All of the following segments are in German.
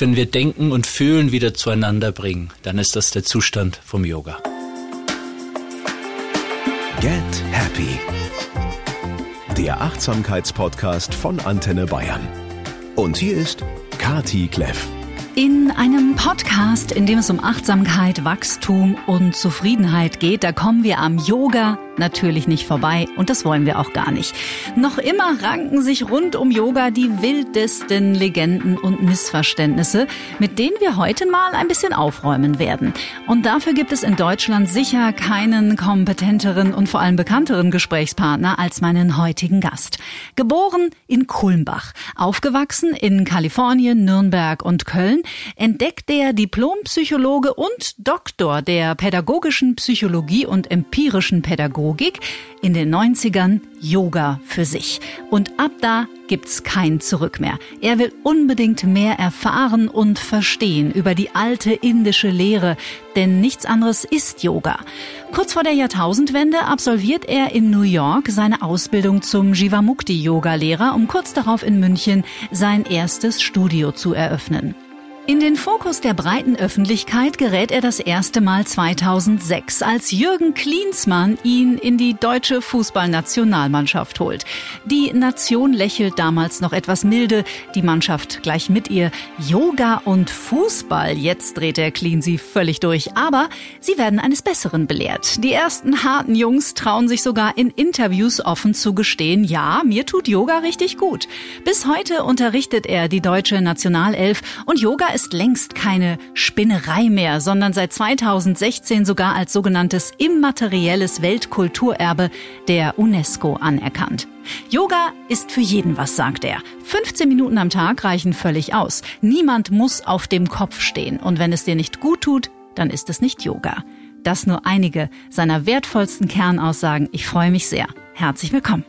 wenn wir Denken und Fühlen wieder zueinander bringen, dann ist das der Zustand vom Yoga. Get Happy. Der Achtsamkeitspodcast von Antenne Bayern. Und hier ist Kati Kleff. In einem Podcast, in dem es um Achtsamkeit, Wachstum und Zufriedenheit geht, da kommen wir am Yoga natürlich nicht vorbei und das wollen wir auch gar nicht. Noch immer ranken sich rund um Yoga die wildesten Legenden und Missverständnisse, mit denen wir heute mal ein bisschen aufräumen werden. Und dafür gibt es in Deutschland sicher keinen kompetenteren und vor allem bekannteren Gesprächspartner als meinen heutigen Gast. Geboren in Kulmbach, aufgewachsen in Kalifornien, Nürnberg und Köln, entdeckt der Diplompsychologe und Doktor der pädagogischen Psychologie und empirischen Pädagogik Pädagogik, in den 90ern Yoga für sich. Und ab da gibt's kein Zurück mehr. Er will unbedingt mehr erfahren und verstehen über die alte indische Lehre, denn nichts anderes ist Yoga. Kurz vor der Jahrtausendwende absolviert er in New York seine Ausbildung zum Jivamukti Yoga Lehrer, um kurz darauf in München sein erstes Studio zu eröffnen. In den Fokus der breiten Öffentlichkeit gerät er das erste Mal 2006, als Jürgen Klinsmann ihn in die deutsche Fußballnationalmannschaft holt. Die Nation lächelt damals noch etwas milde, die Mannschaft gleich mit ihr. Yoga und Fußball, jetzt dreht der sie völlig durch, aber sie werden eines Besseren belehrt. Die ersten harten Jungs trauen sich sogar in Interviews offen zu gestehen, ja, mir tut Yoga richtig gut. Bis heute unterrichtet er die deutsche Nationalelf und Yoga ist längst keine Spinnerei mehr, sondern seit 2016 sogar als sogenanntes immaterielles Weltkulturerbe der UNESCO anerkannt. Yoga ist für jeden was, sagt er. 15 Minuten am Tag reichen völlig aus. Niemand muss auf dem Kopf stehen. Und wenn es dir nicht gut tut, dann ist es nicht Yoga. Das nur einige seiner wertvollsten Kernaussagen. Ich freue mich sehr. Herzlich willkommen.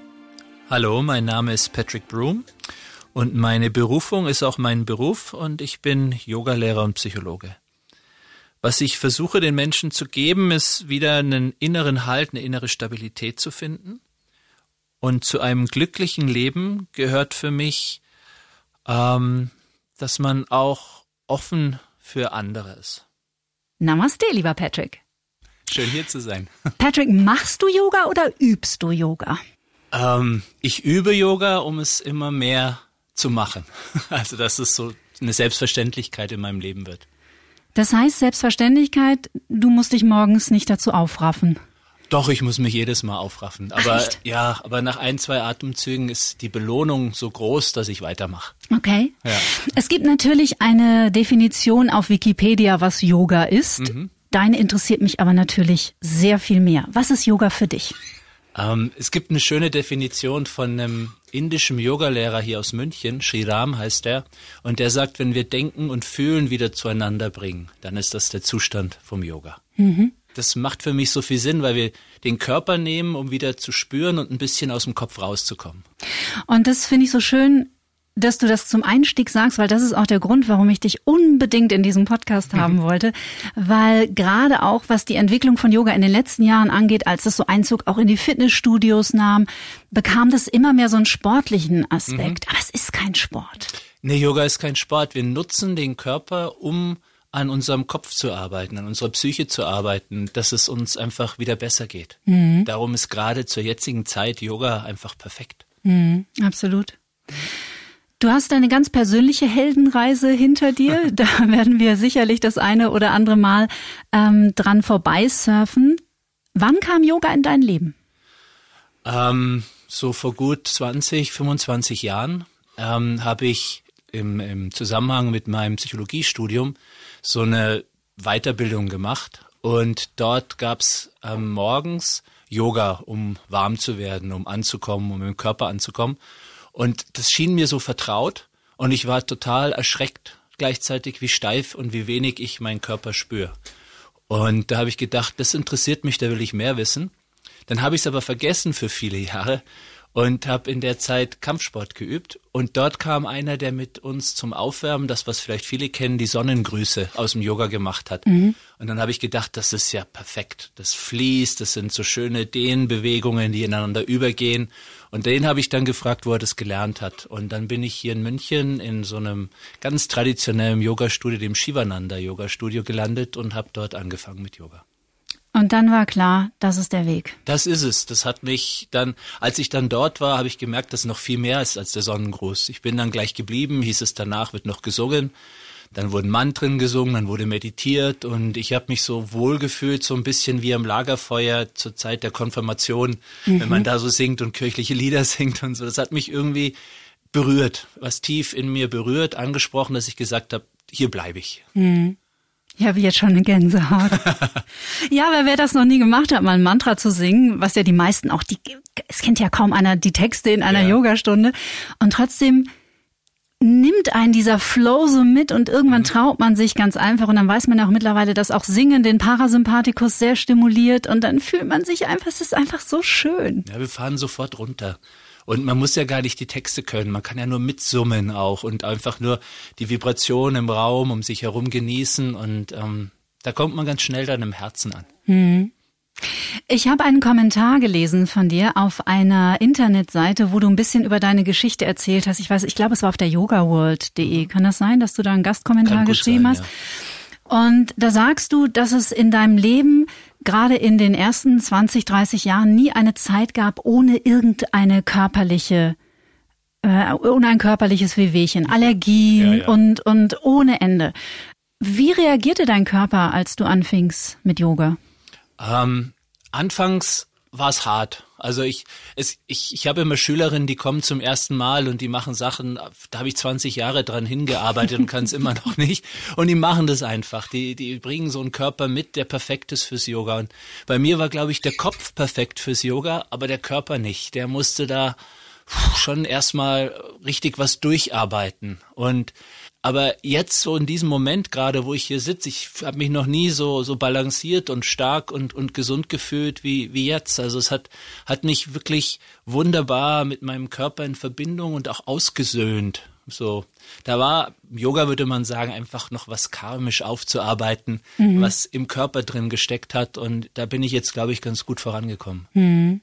Hallo, mein Name ist Patrick Broom. Und meine Berufung ist auch mein Beruf und ich bin Yogalehrer und Psychologe. Was ich versuche den Menschen zu geben, ist wieder einen inneren Halt, eine innere Stabilität zu finden. Und zu einem glücklichen Leben gehört für mich, ähm, dass man auch offen für andere ist. Namaste, lieber Patrick. Schön hier zu sein. Patrick, machst du Yoga oder übst du Yoga? Ähm, ich übe Yoga, um es immer mehr zu machen. Also dass es so eine Selbstverständlichkeit in meinem Leben wird. Das heißt Selbstverständlichkeit, du musst dich morgens nicht dazu aufraffen. Doch, ich muss mich jedes Mal aufraffen. Aber Ach, ja, aber nach ein, zwei Atemzügen ist die Belohnung so groß, dass ich weitermache. Okay. Ja. Es gibt natürlich eine Definition auf Wikipedia, was Yoga ist. Mhm. Deine interessiert mich aber natürlich sehr viel mehr. Was ist Yoga für dich? Ähm, es gibt eine schöne Definition von einem indischen Yogalehrer hier aus München, Sri Ram heißt er, und der sagt, wenn wir Denken und Fühlen wieder zueinander bringen, dann ist das der Zustand vom Yoga. Mhm. Das macht für mich so viel Sinn, weil wir den Körper nehmen, um wieder zu spüren und ein bisschen aus dem Kopf rauszukommen. Und das finde ich so schön, dass du das zum Einstieg sagst, weil das ist auch der Grund, warum ich dich unbedingt in diesem Podcast haben mhm. wollte, weil gerade auch was die Entwicklung von Yoga in den letzten Jahren angeht, als das so Einzug auch in die Fitnessstudios nahm, bekam das immer mehr so einen sportlichen Aspekt. Mhm. Aber es ist kein Sport. Nee, Yoga ist kein Sport. Wir nutzen den Körper, um an unserem Kopf zu arbeiten, an unserer Psyche zu arbeiten, dass es uns einfach wieder besser geht. Mhm. Darum ist gerade zur jetzigen Zeit Yoga einfach perfekt. Mhm, absolut. Du hast eine ganz persönliche Heldenreise hinter dir. Da werden wir sicherlich das eine oder andere Mal ähm, dran vorbeisurfen. Wann kam Yoga in dein Leben? Ähm, so vor gut 20, 25 Jahren ähm, habe ich im, im Zusammenhang mit meinem Psychologiestudium so eine Weiterbildung gemacht. Und dort gab's ähm, morgens Yoga, um warm zu werden, um anzukommen, um im Körper anzukommen. Und das schien mir so vertraut und ich war total erschreckt gleichzeitig, wie steif und wie wenig ich meinen Körper spüre. Und da habe ich gedacht, das interessiert mich, da will ich mehr wissen. Dann habe ich es aber vergessen für viele Jahre und habe in der Zeit Kampfsport geübt. Und dort kam einer, der mit uns zum Aufwärmen, das was vielleicht viele kennen, die Sonnengrüße aus dem Yoga gemacht hat. Mhm. Und dann habe ich gedacht, das ist ja perfekt. Das fließt, das sind so schöne Dehnbewegungen, die ineinander übergehen. Und den habe ich dann gefragt, wo er das gelernt hat. Und dann bin ich hier in München in so einem ganz traditionellen Yoga-Studio, dem Shivananda Yoga-Studio gelandet und habe dort angefangen mit Yoga. Und dann war klar, das ist der Weg. Das ist es. Das hat mich dann, als ich dann dort war, habe ich gemerkt, dass noch viel mehr ist als der Sonnengruß. Ich bin dann gleich geblieben, hieß es danach, wird noch gesungen. Dann wurden Mantren gesungen, dann wurde meditiert und ich habe mich so wohl gefühlt, so ein bisschen wie am Lagerfeuer zur Zeit der Konfirmation, mhm. wenn man da so singt und kirchliche Lieder singt und so. Das hat mich irgendwie berührt, was tief in mir berührt, angesprochen, dass ich gesagt habe, hier bleibe ich. Mhm. Ich habe jetzt schon eine Gänsehaut. ja, aber wer das noch nie gemacht hat, mal ein Mantra zu singen, was ja die meisten auch, die, es kennt ja kaum einer die Texte in einer ja. Yogastunde. Und trotzdem nimmt einen dieser Flow so mit und irgendwann mhm. traut man sich ganz einfach und dann weiß man auch mittlerweile, dass auch Singen den Parasympathikus sehr stimuliert und dann fühlt man sich einfach, es ist einfach so schön. Ja, wir fahren sofort runter. Und man muss ja gar nicht die Texte können, man kann ja nur mitsummen auch und einfach nur die Vibration im Raum um sich herum genießen und ähm, da kommt man ganz schnell dann im Herzen an. Hm. Ich habe einen Kommentar gelesen von dir auf einer Internetseite, wo du ein bisschen über deine Geschichte erzählt hast. Ich weiß, ich glaube, es war auf der yogaworld.de. Kann das sein, dass du da einen Gastkommentar geschrieben sein, hast? Ja. Und da sagst du, dass es in deinem Leben gerade in den ersten 20, 30 Jahren nie eine Zeit gab ohne irgendeine körperliche äh, ohne ein körperliches Wehwehchen, Allergien ja, ja. und und ohne Ende. Wie reagierte dein Körper, als du anfingst mit Yoga? Ähm, anfangs war es hart. Also ich, es, ich, ich habe immer Schülerinnen, die kommen zum ersten Mal und die machen Sachen, da habe ich 20 Jahre dran hingearbeitet und kann es immer noch nicht. Und die machen das einfach. Die, die bringen so einen Körper mit, der perfekt ist fürs Yoga. Und bei mir war, glaube ich, der Kopf perfekt fürs Yoga, aber der Körper nicht. Der musste da schon erstmal richtig was durcharbeiten. Und aber jetzt so in diesem Moment gerade, wo ich hier sitze, ich habe mich noch nie so so balanciert und stark und und gesund gefühlt wie wie jetzt. Also es hat hat mich wirklich wunderbar mit meinem Körper in Verbindung und auch ausgesöhnt. So, da war Yoga würde man sagen einfach noch was karmisch aufzuarbeiten, mhm. was im Körper drin gesteckt hat und da bin ich jetzt glaube ich ganz gut vorangekommen. Mhm.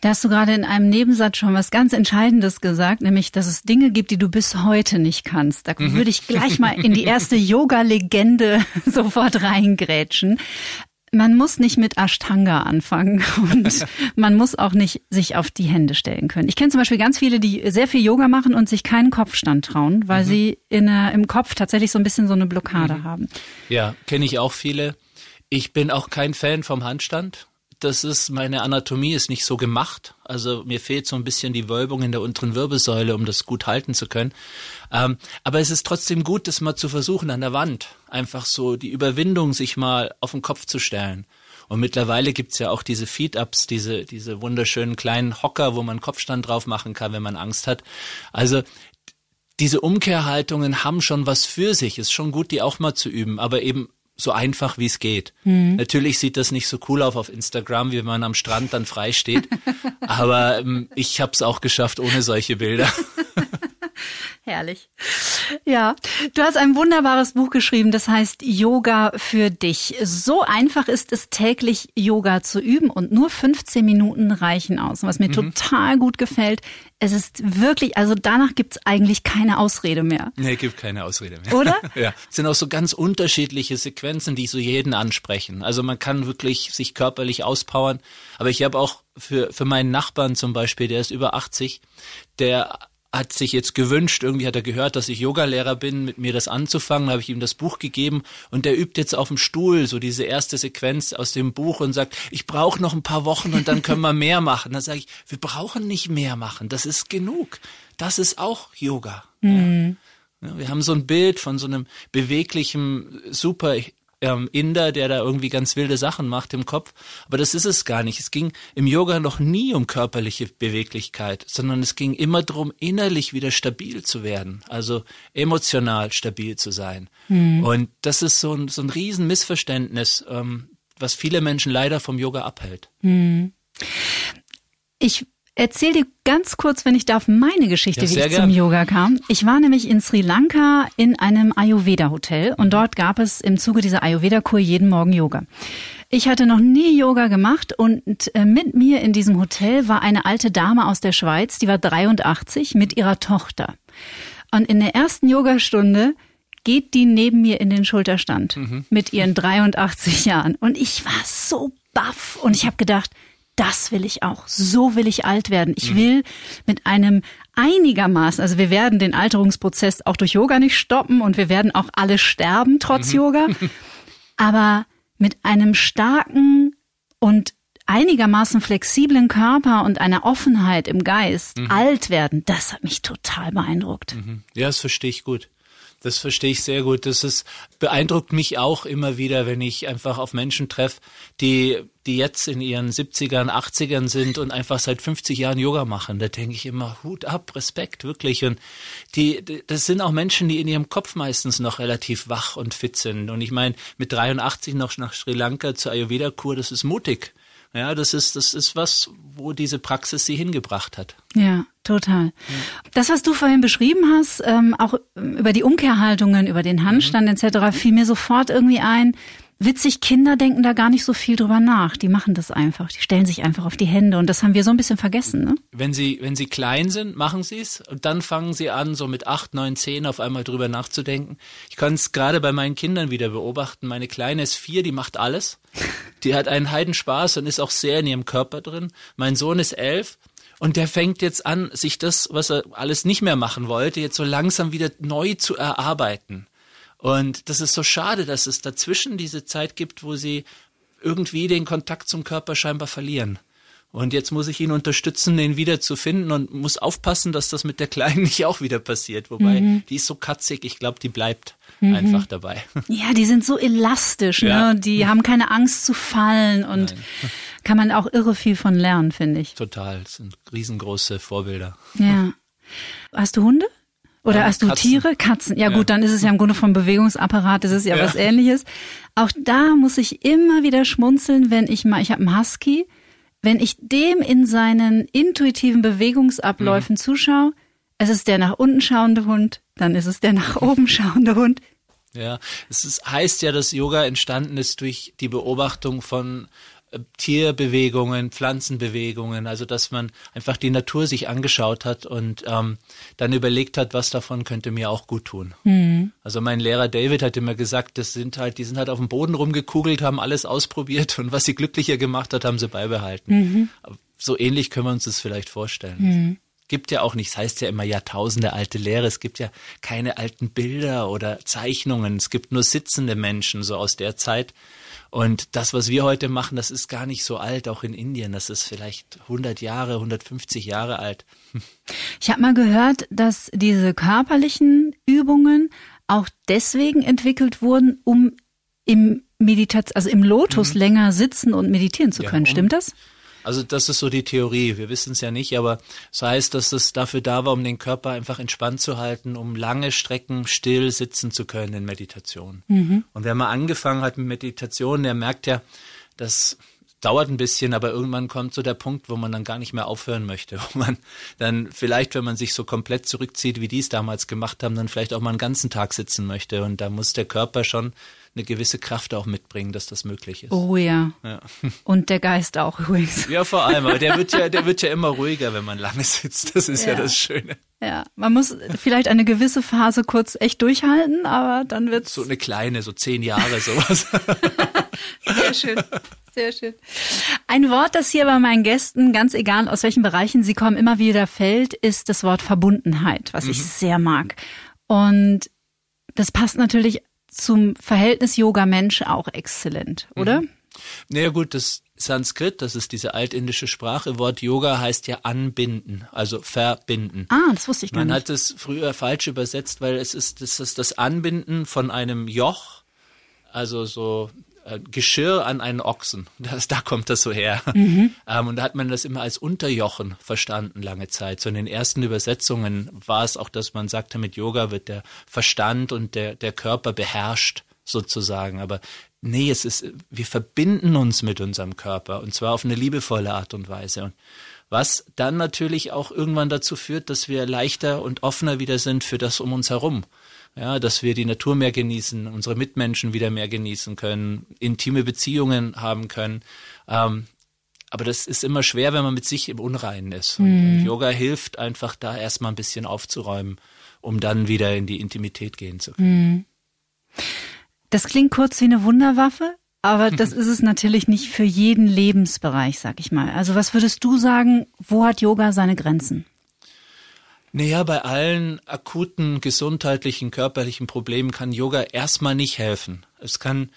Da hast du gerade in einem Nebensatz schon was ganz Entscheidendes gesagt, nämlich, dass es Dinge gibt, die du bis heute nicht kannst. Da mhm. würde ich gleich mal in die erste Yoga-Legende sofort reingrätschen. Man muss nicht mit Ashtanga anfangen und man muss auch nicht sich auf die Hände stellen können. Ich kenne zum Beispiel ganz viele, die sehr viel Yoga machen und sich keinen Kopfstand trauen, weil mhm. sie in, im Kopf tatsächlich so ein bisschen so eine Blockade mhm. haben. Ja, kenne ich auch viele. Ich bin auch kein Fan vom Handstand das ist, meine Anatomie ist nicht so gemacht. Also mir fehlt so ein bisschen die Wölbung in der unteren Wirbelsäule, um das gut halten zu können. Ähm, aber es ist trotzdem gut, das mal zu versuchen an der Wand. Einfach so die Überwindung, sich mal auf den Kopf zu stellen. Und mittlerweile gibt's ja auch diese Feed-Ups, diese, diese wunderschönen kleinen Hocker, wo man Kopfstand drauf machen kann, wenn man Angst hat. Also diese Umkehrhaltungen haben schon was für sich. Ist schon gut, die auch mal zu üben, aber eben so einfach wie es geht. Mhm. Natürlich sieht das nicht so cool auf auf Instagram, wie man am Strand dann frei steht. aber ähm, ich habe es auch geschafft ohne solche Bilder. Herrlich. Ja, du hast ein wunderbares Buch geschrieben, das heißt Yoga für dich. So einfach ist es täglich Yoga zu üben und nur 15 Minuten reichen aus. Und was mir mhm. total gut gefällt, es ist wirklich, also danach gibt's eigentlich keine Ausrede mehr. Nee, gibt keine Ausrede mehr. Oder? ja. Es sind auch so ganz unterschiedliche Sequenzen, die so jeden ansprechen. Also man kann wirklich sich körperlich auspowern. Aber ich habe auch für, für meinen Nachbarn zum Beispiel, der ist über 80, der hat sich jetzt gewünscht, irgendwie hat er gehört, dass ich Yogalehrer bin, mit mir das anzufangen, habe ich ihm das Buch gegeben und der übt jetzt auf dem Stuhl so diese erste Sequenz aus dem Buch und sagt, ich brauche noch ein paar Wochen und dann können wir mehr machen. Dann sage ich, wir brauchen nicht mehr machen, das ist genug. Das ist auch Yoga. Mhm. Ja. Wir haben so ein Bild von so einem beweglichen, super ähm, Inder, der da irgendwie ganz wilde Sachen macht im Kopf. Aber das ist es gar nicht. Es ging im Yoga noch nie um körperliche Beweglichkeit, sondern es ging immer darum, innerlich wieder stabil zu werden, also emotional stabil zu sein. Mhm. Und das ist so ein, so ein Riesenmissverständnis, ähm, was viele Menschen leider vom Yoga abhält. Mhm. Ich erzähle dir ganz kurz, wenn ich darf, meine Geschichte, Ja, wie ich gern. zum Yoga kam. Ich war nämlich in Sri Lanka in einem Ayurveda-Hotel und dort gab es im Zuge dieser Ayurveda-Kur jeden Morgen Yoga. Ich hatte noch nie Yoga gemacht und äh, mit mir in diesem Hotel war eine alte Dame aus der Schweiz, die war 83 mit ihrer Tochter. Und in der ersten Yogastunde geht die neben mir in den Schulterstand mit ihren 83 Jahren. Und ich war so baff und ich habe gedacht, das will ich auch. So will ich alt werden. Ich will mit einem einigermaßen, also wir werden den Alterungsprozess auch durch Yoga nicht stoppen und wir werden auch alle sterben trotz Yoga, aber mit einem starken und einigermaßen flexiblen Körper und einer Offenheit im Geist alt werden, das hat mich total beeindruckt. Ja, das verstehe ich gut. Das verstehe ich sehr gut. Das ist, beeindruckt mich auch immer wieder, wenn ich einfach auf Menschen treffe, die, die jetzt in ihren 70ern, 80ern sind und einfach seit 50 Jahren Yoga machen. Da denke ich immer, Hut ab, Respekt, wirklich. Und die, das sind auch Menschen, die in ihrem Kopf meistens noch relativ wach und fit sind. Und ich meine, mit 83 noch nach Sri Lanka zur Ayurveda-Kur, das ist mutig. Ja, das ist, das ist was, wo diese Praxis sie hingebracht hat. Ja, total. Das, was du vorhin beschrieben hast, ähm, auch ähm, über die Umkehrhaltungen, über den Handstand etc., fiel mir sofort irgendwie ein. Witzig, Kinder denken da gar nicht so viel drüber nach. Die machen das einfach. Die stellen sich einfach auf die Hände. Und das haben wir so ein bisschen vergessen, ne? Wenn sie, wenn sie klein sind, machen sie es und dann fangen sie an, so mit acht, neun, zehn auf einmal drüber nachzudenken. Ich kann es gerade bei meinen Kindern wieder beobachten. Meine Kleine ist vier, die macht alles. Die hat einen Heidenspaß und ist auch sehr in ihrem Körper drin. Mein Sohn ist elf und der fängt jetzt an, sich das, was er alles nicht mehr machen wollte, jetzt so langsam wieder neu zu erarbeiten. Und das ist so schade, dass es dazwischen diese Zeit gibt, wo sie irgendwie den Kontakt zum Körper scheinbar verlieren. Und jetzt muss ich ihn unterstützen, den wieder zu finden und muss aufpassen, dass das mit der Kleinen nicht auch wieder passiert. Wobei, die ist so katzig, ich glaube, die bleibt einfach dabei. Ja, die sind so elastisch, Ja. ne? Die haben keine Angst zu fallen und kann man auch irre viel von lernen, finde ich. Total, das sind riesengroße Vorbilder. Ja. Hast du Hunde? Oder Ja, hast du Katzen. Tiere? Katzen. Ja, Ja. gut, dann ist es ja im Grunde vom Bewegungsapparat, das ist ja, Ja. was ähnliches. Auch da muss ich immer wieder schmunzeln, wenn ich mal, ich habe einen Husky, wenn ich dem in seinen intuitiven Bewegungsabläufen zuschaue, es ist der nach unten schauende Hund, dann ist es der nach oben schauende Hund. Ja, es ist, heißt ja, dass Yoga entstanden ist durch die Beobachtung von Tierbewegungen, Pflanzenbewegungen, also dass man einfach die Natur sich angeschaut hat und ähm, dann überlegt hat, was davon könnte mir auch gut tun. Also mein Lehrer David hat immer gesagt, das sind halt, die sind halt auf dem Boden rumgekugelt, haben alles ausprobiert und was sie glücklicher gemacht hat, haben sie beibehalten. Aber So ähnlich können wir uns das vielleicht vorstellen. Gibt ja auch nicht, es heißt ja immer Jahrtausende alte Lehre, es gibt ja keine alten Bilder oder Zeichnungen, es gibt nur sitzende Menschen so aus der Zeit. Und das, was wir heute machen, das ist gar nicht so alt, auch in Indien, das ist vielleicht 100 Jahre, 150 Jahre alt. Ich habe mal gehört, dass diese körperlichen Übungen auch deswegen entwickelt wurden, um im Meditation, also im Lotus länger sitzen und meditieren zu Ja, können. um- Stimmt das? Also das ist so die Theorie. Wir wissen es ja nicht, aber es heißt, dass es dafür da war, um den Körper einfach entspannt zu halten, um lange Strecken still sitzen zu können in Meditation. Und wer mal angefangen hat mit Meditation, der merkt ja, das dauert ein bisschen, aber irgendwann kommt so der Punkt, wo man dann gar nicht mehr aufhören möchte, wo man dann vielleicht, wenn man sich so komplett zurückzieht, wie die es damals gemacht haben, dann vielleicht auch mal einen ganzen Tag sitzen möchte. Und da muss der Körper schon eine gewisse Kraft auch mitbringen, dass das möglich ist. Oh ja. Ja. Und der Geist auch übrigens. Ja, vor allem, aber der wird ja, der wird ja immer ruhiger, wenn man lange sitzt. Das ist ja, Ja. das Schöne. Ja, man muss vielleicht eine gewisse Phase kurz echt durchhalten, aber dann wird's So eine kleine, so zehn Jahre sowas. sehr schön. Sehr schön. Ein Wort, das hier bei meinen Gästen, ganz egal aus welchen Bereichen sie kommen, immer wieder fällt, ist das Wort Verbundenheit, was ich sehr mag. Und das passt natürlich zum Verhältnis Yoga-Mensch auch exzellent, oder? naja gut, das Sanskrit, das ist diese altindische Sprache, Wort Yoga heißt ja anbinden, also verbinden. Ah, das wusste ich gar Man nicht. hat es früher falsch übersetzt, weil es ist das, ist das Anbinden von einem Joch, also so Geschirr an einen Ochsen. Das, da kommt das so her. Mhm. Ähm, und da hat man das immer als Unterjochen verstanden lange Zeit. So in den ersten Übersetzungen war es auch, dass man sagte, mit Yoga wird der Verstand und der, der Körper beherrscht sozusagen. Aber nee, es ist, wir verbinden uns mit unserem Körper und zwar auf eine liebevolle Art und Weise. Und Was dann natürlich auch irgendwann dazu führt, dass wir leichter und offener wieder sind für das um uns herum. Ja, dass wir die Natur mehr genießen, unsere Mitmenschen wieder mehr genießen können, intime Beziehungen haben können. Ähm, aber das ist immer schwer, wenn man mit sich im Unreinen ist. Und, mhm. Yoga hilft einfach da erstmal ein bisschen aufzuräumen, um dann wieder in die Intimität gehen zu können. Mhm. Das klingt kurz wie eine Wunderwaffe, aber das ist es natürlich nicht für jeden Lebensbereich, sag ich mal. Also was würdest du sagen, wo hat Yoga seine Grenzen? Naja, bei allen akuten gesundheitlichen, körperlichen Problemen kann Yoga erstmal nicht helfen. Es kann,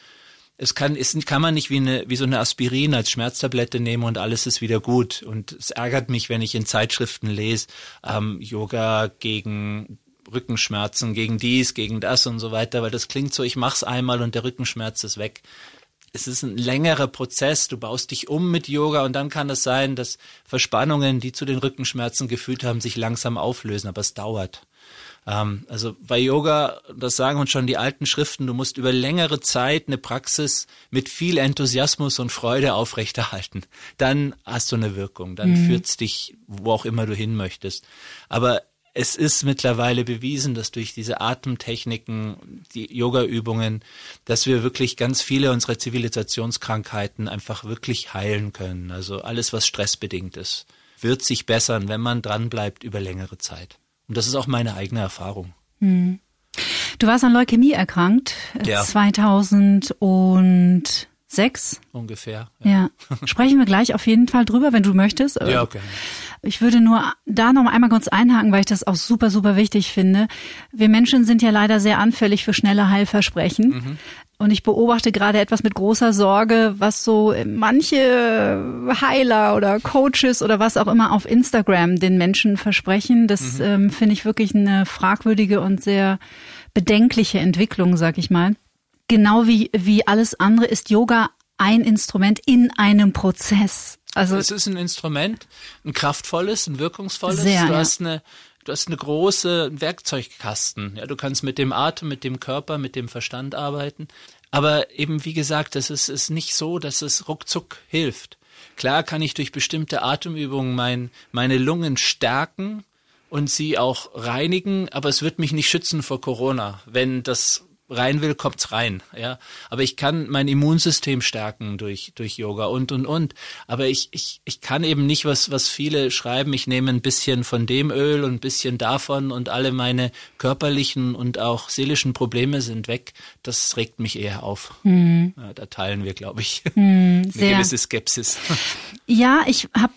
es kann, es kann man nicht wie eine, wie so eine Aspirin als Schmerztablette nehmen und alles ist wieder gut. Und es ärgert mich, wenn ich in Zeitschriften lese, ähm, Yoga gegen Rückenschmerzen, gegen dies, gegen das und so weiter, weil das klingt so, ich mach's einmal und der Rückenschmerz ist weg es ist ein längerer Prozess. Du baust dich um mit Yoga und dann kann es sein, dass Verspannungen, die zu den Rückenschmerzen geführt haben, sich langsam auflösen, aber es dauert. Ähm, also bei Yoga, das sagen uns schon die alten Schriften, du musst über längere Zeit eine Praxis mit viel Enthusiasmus und Freude aufrechterhalten. Dann hast du eine Wirkung, dann mhm. führt's dich, wo auch immer du hin möchtest. Aber es ist mittlerweile bewiesen, dass durch diese Atemtechniken, die Yoga-Übungen, dass wir wirklich ganz viele unserer Zivilisationskrankheiten einfach wirklich heilen können. Also alles, was stressbedingt ist, wird sich bessern, wenn man dranbleibt über längere Zeit. Und das ist auch meine eigene Erfahrung. Hm. Du warst an Leukämie erkrankt ja. 2000 Sechs? Ungefähr. Ja. ja. Sprechen wir gleich auf jeden Fall drüber, wenn du möchtest. Ja, okay. Ich würde nur da noch einmal kurz einhaken, weil ich das auch super, super wichtig finde. Wir Menschen sind ja leider sehr anfällig für schnelle Heilversprechen. Mhm. Und ich beobachte gerade etwas mit großer Sorge, was so manche Heiler oder Coaches oder was auch immer auf Instagram den Menschen versprechen. Das mhm. ähm, finde ich wirklich eine fragwürdige und sehr bedenkliche Entwicklung, sag ich mal genau wie, wie alles andere ist Yoga ein Instrument in einem Prozess. Also es ist ein Instrument, ein kraftvolles, ein wirkungsvolles. Sehr, du hast eine du hast eine große Werkzeugkasten. Ja, du kannst mit dem Atem, mit dem Körper, mit dem Verstand arbeiten. Aber eben wie gesagt, es ist, ist nicht so, dass es ruckzuck hilft. Klar kann ich durch bestimmte Atemübungen mein, meine Lungen stärken und sie auch reinigen, aber es wird mich nicht schützen vor Corona, wenn das rein will, kommt's rein, ja. Aber ich kann mein Immunsystem stärken durch, durch Yoga und, und, und. Aber ich, ich, ich kann eben nicht, was, was viele schreiben, ich nehme ein bisschen von dem Öl und ein bisschen davon und alle meine körperlichen und auch seelischen Probleme sind weg. Das regt mich eher auf. Mhm. Ja, da teilen wir, glaube ich, mhm, eine gewisse Skepsis. Ja, ich habe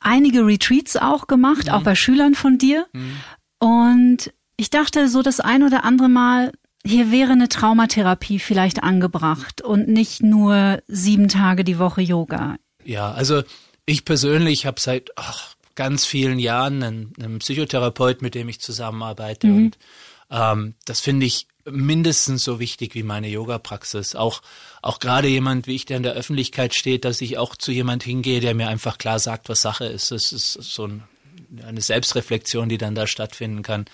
einige Retreats auch gemacht, mhm. auch bei Schülern von dir. Mhm. Und ich dachte so das ein oder andere Mal, hier wäre eine Traumatherapie vielleicht angebracht und nicht nur sieben Tage die Woche Yoga. Ja, also ich persönlich habe seit ach, ganz vielen Jahren einen, einen Psychotherapeut, mit dem ich zusammenarbeite mhm. und ähm, das finde ich mindestens so wichtig wie meine Yoga-Praxis. Auch, auch gerade jemand, wie ich, der in der Öffentlichkeit steht, dass ich auch zu jemand hingehe, der mir einfach klar sagt, was Sache ist. Das ist so ein, eine Selbstreflexion, die dann da stattfinden kann.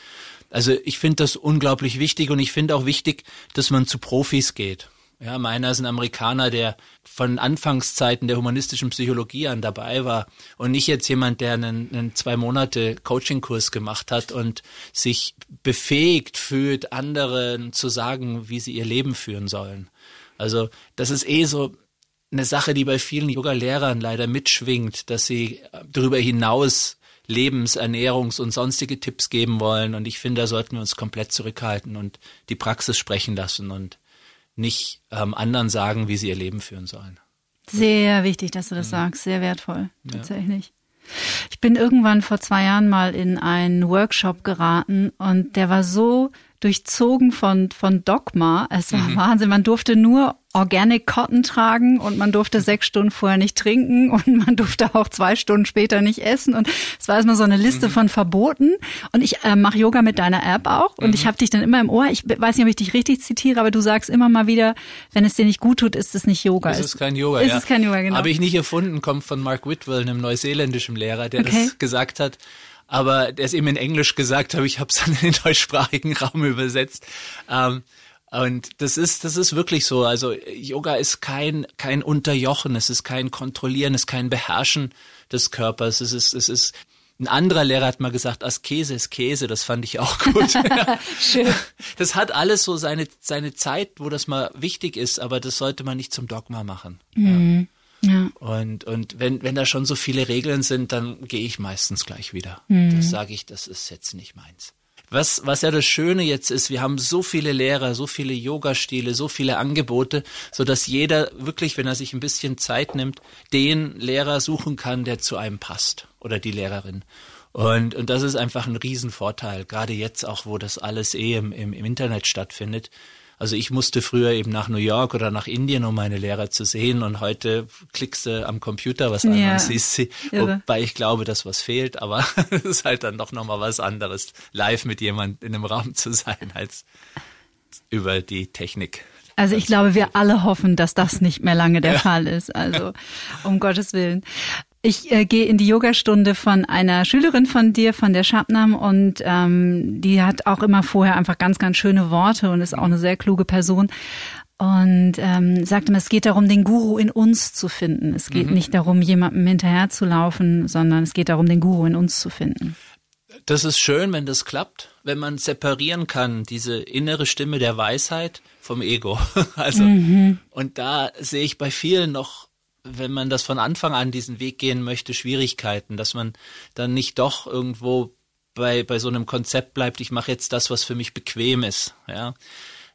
Also ich finde das unglaublich wichtig und ich finde auch wichtig, dass man zu Profis geht. Ja, meiner ist ein Amerikaner, der von Anfangszeiten der humanistischen Psychologie an dabei war und nicht jetzt jemand, der einen, einen zwei Monate Coachingkurs gemacht hat und sich befähigt fühlt, anderen zu sagen, wie sie ihr Leben führen sollen. Also das ist eh so eine Sache, die bei vielen Yoga-Lehrern leider mitschwingt, dass sie darüber hinaus Lebens-, Ernährungs- und sonstige Tipps geben wollen. Und ich finde, da sollten wir uns komplett zurückhalten und die Praxis sprechen lassen und nicht ähm, anderen sagen, wie sie ihr Leben führen sollen. Sehr wichtig, dass du das mhm. sagst. Sehr wertvoll, tatsächlich. Ja. Ich bin irgendwann vor zwei Jahren mal in einen Workshop geraten und der war so durchzogen von, von Dogma. Es war mhm. Wahnsinn. Man durfte nur Organic Cotton tragen und man durfte sechs Stunden vorher nicht trinken und man durfte auch zwei Stunden später nicht essen und es war erstmal so eine Liste mhm. von Verboten und ich äh, mache Yoga mit deiner App auch und mhm. ich habe dich dann immer im Ohr, ich weiß nicht, ob ich dich richtig zitiere, aber du sagst immer mal wieder, wenn es dir nicht gut tut, ist es nicht Yoga. Es ist kein Yoga, ist ja. Es kein Yoga, genau. Habe ich nicht erfunden, kommt von Mark Whitwell, einem neuseeländischen Lehrer, der okay. das gesagt hat aber der es eben in Englisch gesagt hat, ich habe es dann in den deutschsprachigen Raum übersetzt. Ähm, Und das ist, das ist wirklich so. Also Yoga ist kein, kein Unterjochen, es ist kein Kontrollieren, es ist kein Beherrschen des Körpers. Es ist, es ist, ein anderer Lehrer hat mal gesagt, Askese ist Käse, das fand ich auch gut. Schön. Das hat alles so seine, seine Zeit, wo das mal wichtig ist, aber das sollte man nicht zum Dogma machen. Mhm. Ja. ja. Und, und wenn, wenn da schon so viele Regeln sind, dann gehe ich meistens gleich wieder. Mhm. Das sage ich, das ist jetzt nicht meins. Was, was ja das Schöne jetzt ist, wir haben so viele Lehrer, so viele Yoga-Stile, so viele Angebote, so dass jeder wirklich, wenn er sich ein bisschen Zeit nimmt, den Lehrer suchen kann, der zu einem passt oder die Lehrerin. Und, und das ist einfach ein Riesenvorteil, gerade jetzt auch, wo das alles eh im, im, im Internet stattfindet. Also ich musste früher eben nach New York oder nach Indien, um meine Lehrer zu sehen. Und heute klickst du am Computer was an ja. und siehst sie. Irre. Wobei ich glaube, dass was fehlt. Aber es ist halt dann doch nochmal was anderes, live mit jemand in einem Raum zu sein, als über die Technik. Also ich glaube, wir alle hoffen, dass das nicht mehr lange der ja. Fall ist. Also um Gottes Willen. Ich äh, gehe in die Yogastunde von einer Schülerin von dir, von der Shabnam, und ähm, die hat auch immer vorher einfach ganz, ganz schöne Worte und ist auch eine sehr kluge Person. Und ähm, sagte mir, es geht darum, den Guru in uns zu finden. Es geht mhm. nicht darum, jemandem hinterherzulaufen, sondern es geht darum, den Guru in uns zu finden. Das ist schön, wenn das klappt, wenn man separieren kann, diese innere Stimme der Weisheit vom Ego. Also, mhm. und da sehe ich bei vielen noch wenn man das von Anfang an diesen Weg gehen möchte, Schwierigkeiten, dass man dann nicht doch irgendwo bei, bei so einem Konzept bleibt, ich mache jetzt das, was für mich bequem ist. Ja.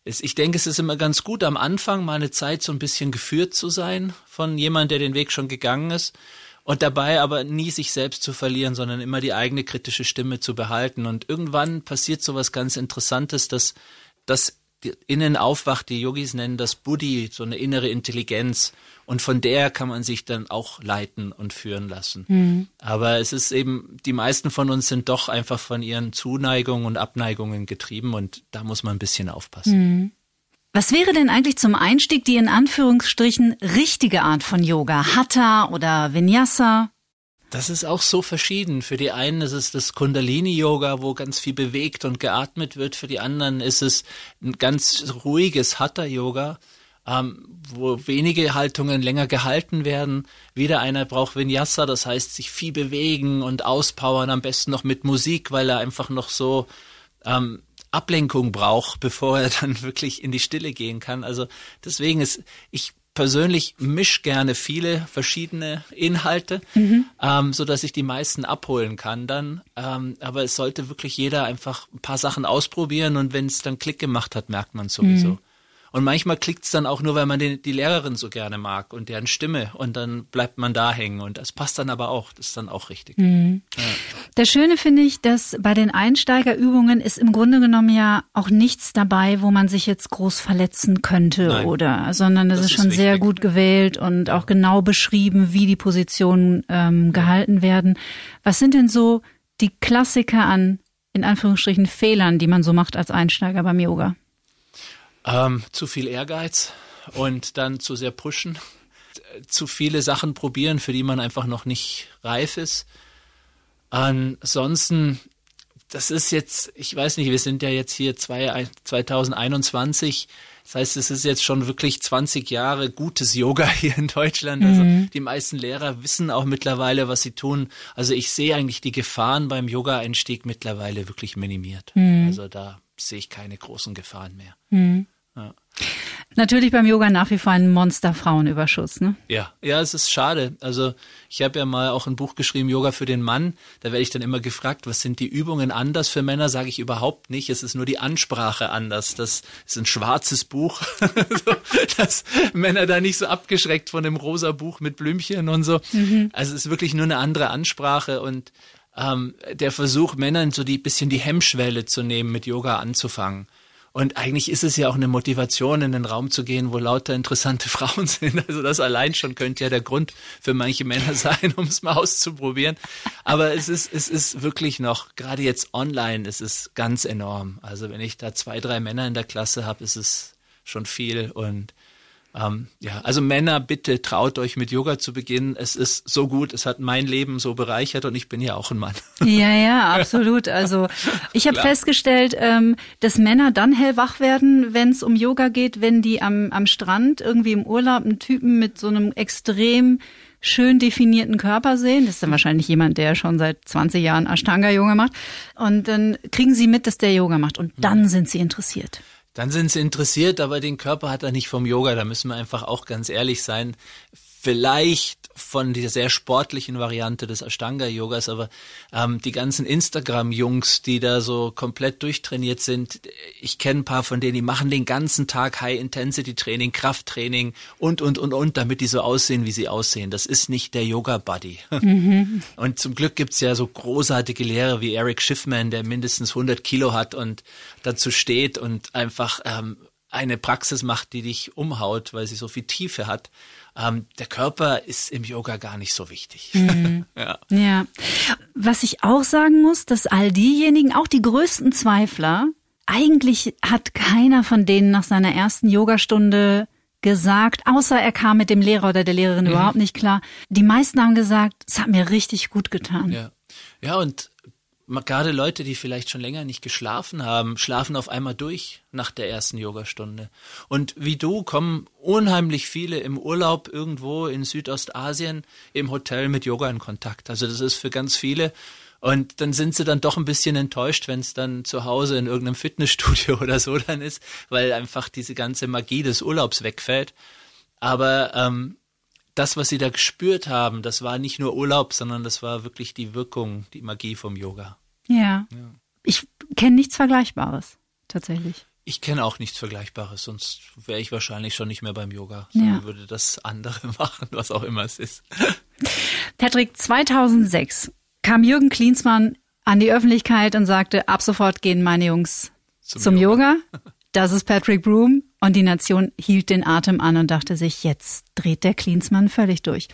Ich denke, es ist immer ganz gut, am Anfang mal eine Zeit so ein bisschen geführt zu sein von jemand, der den Weg schon gegangen ist und dabei aber nie sich selbst zu verlieren, sondern immer die eigene kritische Stimme zu behalten. Und irgendwann passiert so was ganz Interessantes, dass, dass innen aufwacht, die Yogis nennen das Buddhi, so eine innere Intelligenz. Und von der kann man sich dann auch leiten und führen lassen. Mhm. Aber es ist eben, die meisten von uns sind doch einfach von ihren Zuneigungen und Abneigungen getrieben und da muss man ein bisschen aufpassen. Mhm. Was wäre denn eigentlich zum Einstieg die in Anführungsstrichen richtige Art von Yoga? Hatha oder Vinyasa? Das ist auch so verschieden. Für die einen ist es das Kundalini-Yoga, wo ganz viel bewegt und geatmet wird. Für die anderen ist es ein ganz ruhiges Hatha-Yoga, ähm, wo wenige Haltungen länger gehalten werden. Wieder einer braucht Vinyasa, das heißt sich viel bewegen und auspowern, am besten noch mit Musik, weil er einfach noch so ähm, Ablenkung braucht, bevor er dann wirklich in die Stille gehen kann. Also deswegen ist, ich persönlich misch gerne viele verschiedene Inhalte, mhm. ähm, so dass ich die meisten abholen kann dann. Ähm, aber es sollte wirklich jeder einfach ein paar Sachen ausprobieren und wenn es dann Klick gemacht hat, merkt man sowieso. Mhm. Und manchmal klickt es dann auch nur, weil man den, die Lehrerin so gerne mag und deren Stimme und dann bleibt man da hängen und das passt dann aber auch, das ist dann auch richtig. Mhm. Ja. Das Schöne finde ich, dass bei den Einsteigerübungen ist im Grunde genommen ja auch nichts dabei, wo man sich jetzt groß verletzen könnte Nein. oder, sondern es ist, ist schon wichtig. sehr gut gewählt und auch genau beschrieben, wie die Positionen ähm, gehalten werden. Was sind denn so die Klassiker an in Anführungsstrichen Fehlern, die man so macht als Einsteiger beim Yoga? Ähm, zu viel Ehrgeiz und dann zu sehr pushen, zu viele Sachen probieren, für die man einfach noch nicht reif ist. Ansonsten, das ist jetzt, ich weiß nicht, wir sind ja jetzt hier zwei, 2021. Das heißt, es ist jetzt schon wirklich 20 Jahre gutes Yoga hier in Deutschland. Also mhm. die meisten Lehrer wissen auch mittlerweile, was sie tun. Also ich sehe eigentlich die Gefahren beim Yoga-Einstieg mittlerweile wirklich minimiert. Mhm. Also da sehe ich keine großen Gefahren mehr. Mhm. Ja. Natürlich beim Yoga nach wie vor ein Monster-Frauenüberschuss, ne? Ja, ja, es ist schade. Also ich habe ja mal auch ein Buch geschrieben, Yoga für den Mann. Da werde ich dann immer gefragt, was sind die Übungen anders für Männer? Sage ich überhaupt nicht. Es ist nur die Ansprache anders. Das ist ein schwarzes Buch, dass Männer da nicht so abgeschreckt von dem rosa Buch mit Blümchen und so. Mhm. Also es ist wirklich nur eine andere Ansprache und ähm, der Versuch, Männern so die bisschen die Hemmschwelle zu nehmen, mit Yoga anzufangen. Und eigentlich ist es ja auch eine Motivation, in den Raum zu gehen, wo lauter interessante Frauen sind. Also das allein schon könnte ja der Grund für manche Männer sein, um es mal auszuprobieren. Aber es ist, es ist wirklich noch, gerade jetzt online, ist es ganz enorm. Also wenn ich da zwei, drei Männer in der Klasse habe, ist es schon viel. Und Ähm, ja, also Männer, bitte traut euch mit Yoga zu beginnen. Es ist so gut, es hat mein Leben so bereichert und ich bin ja auch ein Mann. Ja, ja, absolut. Also ich habe festgestellt, ähm, dass Männer dann hellwach werden, wenn es um Yoga geht, wenn die am, am Strand irgendwie im Urlaub einen Typen mit so einem extrem schön definierten Körper sehen. Das ist dann wahrscheinlich jemand, der schon seit 20 Jahren Ashtanga-Yoga macht. Und dann kriegen sie mit, dass der Yoga macht. Und dann sind sie interessiert. Dann sind sie interessiert, aber den Körper hat er nicht vom Yoga. Da müssen wir einfach auch ganz ehrlich sein. Vielleicht von dieser sehr sportlichen Variante des Ashtanga-Yogas, aber ähm, die ganzen Instagram-Jungs, die da so komplett durchtrainiert sind, ich kenne ein paar von denen, die machen den ganzen Tag High-Intensity-Training, Krafttraining und, und, und, und, damit die so aussehen, wie sie aussehen. Das ist nicht der Yoga-Buddy. Mhm. Und zum Glück gibt's ja so großartige Lehrer wie Eric Schiffman, der mindestens 100 Kilo hat und dazu steht und einfach ähm, eine Praxis macht, die dich umhaut, weil sie so viel Tiefe hat. Ähm, der Körper ist im Yoga gar nicht so wichtig. Mhm. ja. ja. Was ich auch sagen muss, dass all diejenigen, auch die größten Zweifler, eigentlich hat keiner von denen nach seiner ersten Yogastunde gesagt, außer er kam mit dem Lehrer oder der Lehrerin mhm. überhaupt nicht klar. Die meisten haben gesagt, es hat mir richtig gut getan. Ja, ja und gerade Leute, die vielleicht schon länger nicht geschlafen haben, schlafen auf einmal durch nach der ersten Yogastunde. Und wie du kommen unheimlich viele im Urlaub irgendwo in Südostasien im Hotel mit Yoga in Kontakt. Also das ist für ganz viele. Und dann sind sie dann doch ein bisschen enttäuscht, wenn es dann zu Hause in irgendeinem Fitnessstudio oder so dann ist, weil einfach diese ganze Magie des Urlaubs wegfällt. Aber ähm, das, was sie da gespürt haben, das war nicht nur Urlaub, sondern das war wirklich die Wirkung, die Magie vom Yoga. Ja. ja. Ich kenne nichts Vergleichbares, tatsächlich. Ich kenne auch nichts Vergleichbares, sonst wäre ich wahrscheinlich schon nicht mehr beim Yoga. Ja. würde das andere machen, was auch immer es ist. Patrick, 2006 kam Jürgen Klinsmann an die Öffentlichkeit und sagte, ab sofort gehen meine Jungs zum, zum Yoga. Yoga. Das ist Patrick Broom. Und die Nation hielt den Atem an und dachte sich, jetzt dreht der Klinsmann völlig durch.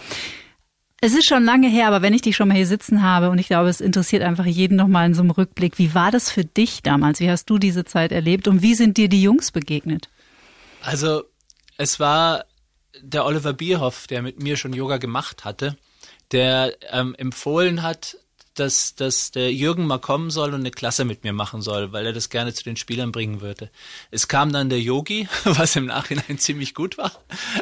Es ist schon lange her, aber wenn ich dich schon mal hier sitzen habe und ich glaube, es interessiert einfach jeden noch mal in so einem Rückblick, wie war das für dich damals? Wie hast du diese Zeit erlebt und wie sind dir die Jungs begegnet? Also, es war der Oliver Bierhoff, der mit mir schon Yoga gemacht hatte, der ähm, empfohlen hat, dass, dass der Jürgen mal kommen soll und eine Klasse mit mir machen soll, weil er das gerne zu den Spielern bringen würde. Es kam dann der Yogi, was im Nachhinein ziemlich gut war,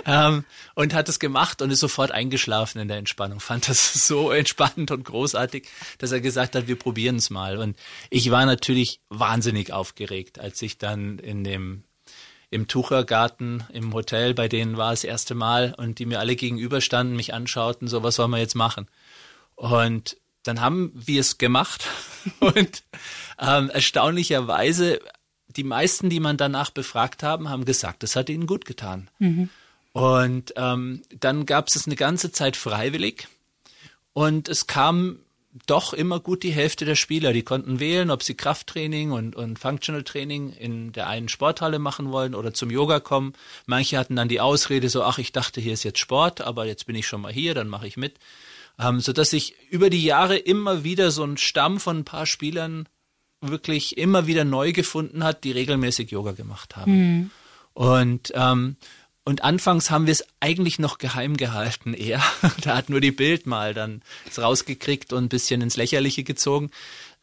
ähm, und hat es gemacht und ist sofort eingeschlafen in der Entspannung. Fand das so entspannend und großartig, dass er gesagt hat, wir probieren es mal. Und ich war natürlich wahnsinnig aufgeregt, als ich dann in dem im Tuchergarten im Hotel, bei denen war das erste Mal und die mir alle gegenüberstanden, mich anschauten, so was sollen wir jetzt machen? Und dann haben wir es gemacht und ähm, erstaunlicherweise die meisten, die man danach befragt haben, haben gesagt, es hat ihnen gut getan. Mhm. Und ähm, dann gab es eine ganze Zeit freiwillig und es kam doch immer gut die Hälfte der Spieler. Die konnten wählen, ob sie Krafttraining und, und Functional Training in der einen Sporthalle machen wollen oder zum Yoga kommen. Manche hatten dann die Ausrede so, ach, ich dachte, hier ist jetzt Sport, aber jetzt bin ich schon mal hier, dann mache ich mit ähm, so dass sich über die Jahre immer wieder so ein Stamm von ein paar Spielern wirklich immer wieder neu gefunden hat, die regelmäßig Yoga gemacht haben. Mhm. Und ähm, und anfangs haben wir es eigentlich noch geheim gehalten eher. da hat nur die Bild mal dann es rausgekriegt und ein bisschen ins Lächerliche gezogen.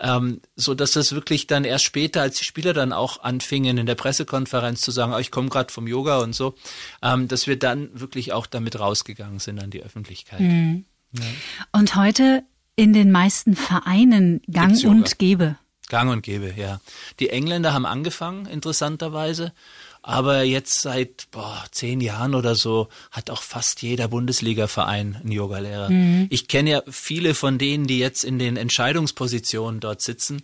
Ähm, so dass das wirklich dann erst später, als die Spieler dann auch anfingen in der Pressekonferenz zu sagen, oh, ich komme gerade vom Yoga und so, ähm, dass wir dann wirklich auch damit rausgegangen sind an die Öffentlichkeit. Mhm. Und heute in den meisten Vereinen gang und gäbe. Gang und gäbe, ja. Die Engländer haben angefangen, interessanterweise. Aber jetzt seit boah, zehn Jahren oder so hat auch fast jeder Bundesliga-Verein einen Yogalehrer. Mhm. Ich kenne ja viele von denen, die jetzt in den Entscheidungspositionen dort sitzen,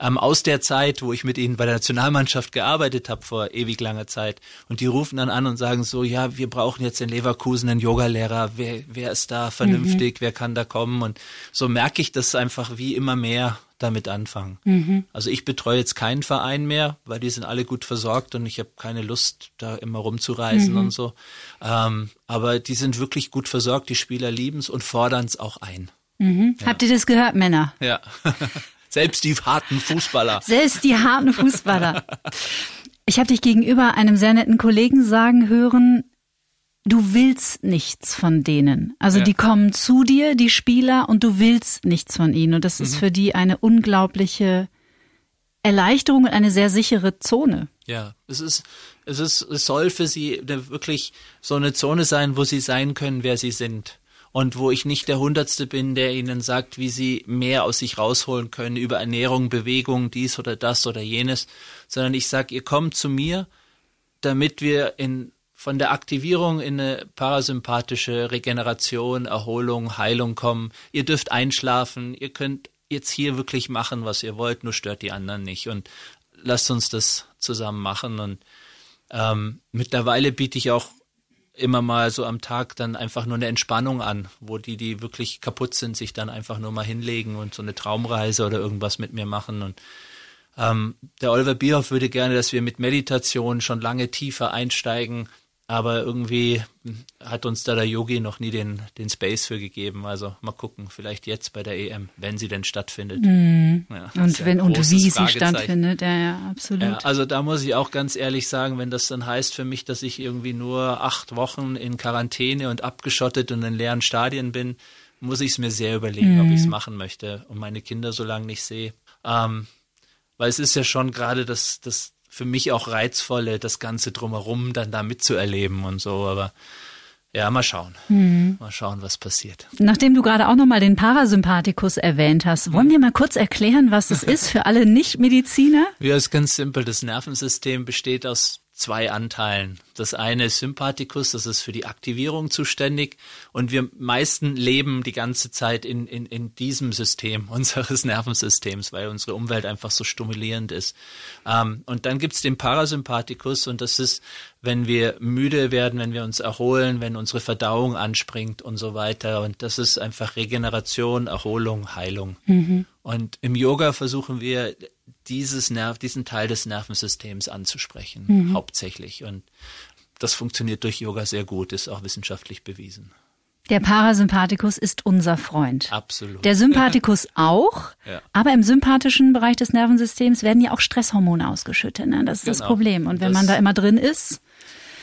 ähm, aus der Zeit, wo ich mit ihnen bei der Nationalmannschaft gearbeitet habe vor ewig langer Zeit. Und die rufen dann an und sagen so, ja, wir brauchen jetzt in Leverkusen einen Yogalehrer. Wer, wer ist da vernünftig? Mhm. Wer kann da kommen? Und so merke ich das einfach wie immer mehr damit anfangen. Mhm. Also ich betreue jetzt keinen Verein mehr, weil die sind alle gut versorgt und ich habe keine Lust, da immer rumzureisen mhm. und so. Ähm, aber die sind wirklich gut versorgt, die Spieler lieben es und fordern es auch ein. Mhm. Ja. Habt ihr das gehört, Männer? Ja. Selbst die harten Fußballer. Selbst die harten Fußballer. Ich habe dich gegenüber einem sehr netten Kollegen sagen hören, du willst nichts von denen. Also Ja. die kommen zu dir, die Spieler, und du willst nichts von ihnen. Und das ist Mhm. für die eine unglaubliche Erleichterung und eine sehr sichere Zone. Ja, es ist, es ist, es soll für sie wirklich so eine Zone sein, wo sie sein können, wer sie sind. Und wo ich nicht der Hundertste bin, der ihnen sagt, wie sie mehr aus sich rausholen können über Ernährung, Bewegung, dies oder das oder jenes, sondern ich sage, ihr kommt zu mir, damit wir in, von der Aktivierung in eine parasympathische Regeneration, Erholung, Heilung kommen. Ihr dürft einschlafen, ihr könnt jetzt hier wirklich machen, was ihr wollt, nur stört die anderen nicht. Und lasst uns das zusammen machen. Und ähm, mittlerweile biete ich auch immer mal so am Tag dann einfach nur eine Entspannung an, wo die, die wirklich kaputt sind, sich dann einfach nur mal hinlegen und so eine Traumreise oder irgendwas mit mir machen. Und ähm, der Oliver Bierhoff würde gerne, dass wir mit Meditation schon lange tiefer einsteigen, aber irgendwie hat uns da der Yogi noch nie den, den Space für gegeben. Also mal gucken, vielleicht jetzt bei der EM, wenn sie denn stattfindet. Ja, das ist Und ja wenn ein und wie sie stattfindet, ja, ja, absolut. Ja, also da muss ich auch ganz ehrlich sagen, wenn das dann heißt für mich, dass ich irgendwie nur acht Wochen in Quarantäne und abgeschottet und in leeren Stadien bin, muss ich es mir sehr überlegen, ob ich es machen möchte und meine Kinder so lange nicht sehe. Ähm, weil es ist ja schon gerade das, das für mich auch reizvolle, das Ganze drumherum dann da mitzuerleben und so, aber ja, mal schauen. Mal schauen, was passiert. Nachdem du gerade auch nochmal den Parasympathikus erwähnt hast, wollen wir mal kurz erklären, was das ist für alle Nichtmediziner? Ja, ist ganz simpel. Das Nervensystem besteht aus zwei Anteilen. Das eine ist Sympathikus, das ist für die Aktivierung zuständig. Und wir meisten leben die ganze Zeit in, in, in diesem System unseres Nervensystems, weil unsere Umwelt einfach so stimulierend ist. Ähm, und dann gibt's den Parasympathikus und das ist, wenn wir müde werden, wenn wir uns erholen, wenn unsere Verdauung anspringt und so weiter. Und das ist einfach Regeneration, Erholung, Heilung. Und im Yoga versuchen wir dieses Nerv, diesen Teil des Nervensystems anzusprechen, hauptsächlich. Und das funktioniert durch Yoga sehr gut, ist auch wissenschaftlich bewiesen. Der Parasympathikus ist unser Freund. Absolut. Der Sympathikus auch, Ja. aber im sympathischen Bereich des Nervensystems werden ja auch Stresshormone ausgeschüttet. Ne? Das ist das Genau. Problem. Und wenn Das- man da immer drin ist,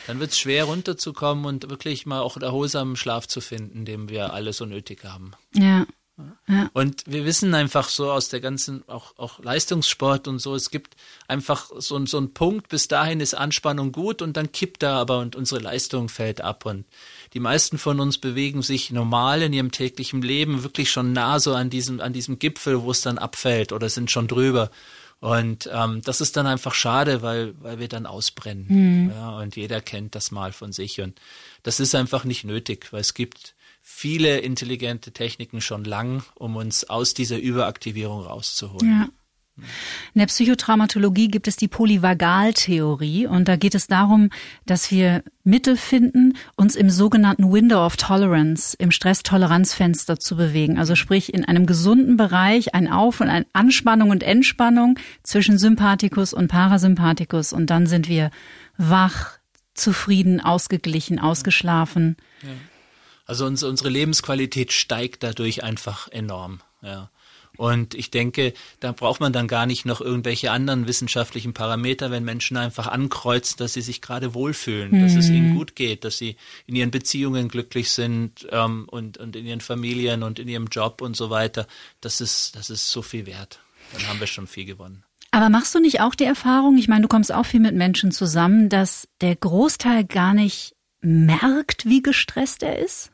Dann wird es schwer runterzukommen und wirklich mal auch erholsamen Schlaf zu finden, den wir alle so nötig haben. ja. Und wir wissen einfach so aus der ganzen, auch, auch Leistungssport und so, es gibt einfach so, ein- so einen Punkt, bis dahin ist Anspannung gut und dann kippt da aber und unsere Leistung fällt ab. Und die meisten von uns bewegen sich normal in ihrem täglichen Leben wirklich schon nah so an diesem, an diesem Gipfel, wo es dann abfällt oder sind schon drüber. Und ähm, das ist dann einfach schade, weil, weil wir dann ausbrennen. Ja, und jeder kennt das mal von sich. Und das ist einfach nicht nötig, weil es gibt viele intelligente Techniken schon lang, um uns aus dieser Überaktivierung rauszuholen. Ja. In der Psychotraumatologie gibt es die Polyvagaltheorie und da geht es darum, dass wir Mittel finden, uns im sogenannten Window of Tolerance, im Stresstoleranzfenster zu bewegen. Also sprich in einem gesunden Bereich ein Auf- und ein Anspannung und Entspannung zwischen Sympathikus und Parasympathikus und dann sind wir wach, zufrieden, ausgeglichen, ausgeschlafen. Also uns, unsere Lebensqualität steigt dadurch einfach enorm. Ja. Und ich denke, da braucht man dann gar nicht noch irgendwelche anderen wissenschaftlichen Parameter, wenn Menschen einfach ankreuzen, dass sie sich gerade wohlfühlen, dass es ihnen gut geht, dass sie in ihren Beziehungen glücklich sind ähm, und, und in ihren Familien und in ihrem Job und so weiter. Das ist, das ist so viel wert. Dann haben wir schon viel gewonnen. Aber machst du nicht auch die Erfahrung, ich meine, du kommst auch viel mit Menschen zusammen, dass der Großteil gar nicht merkt, wie gestresst er ist?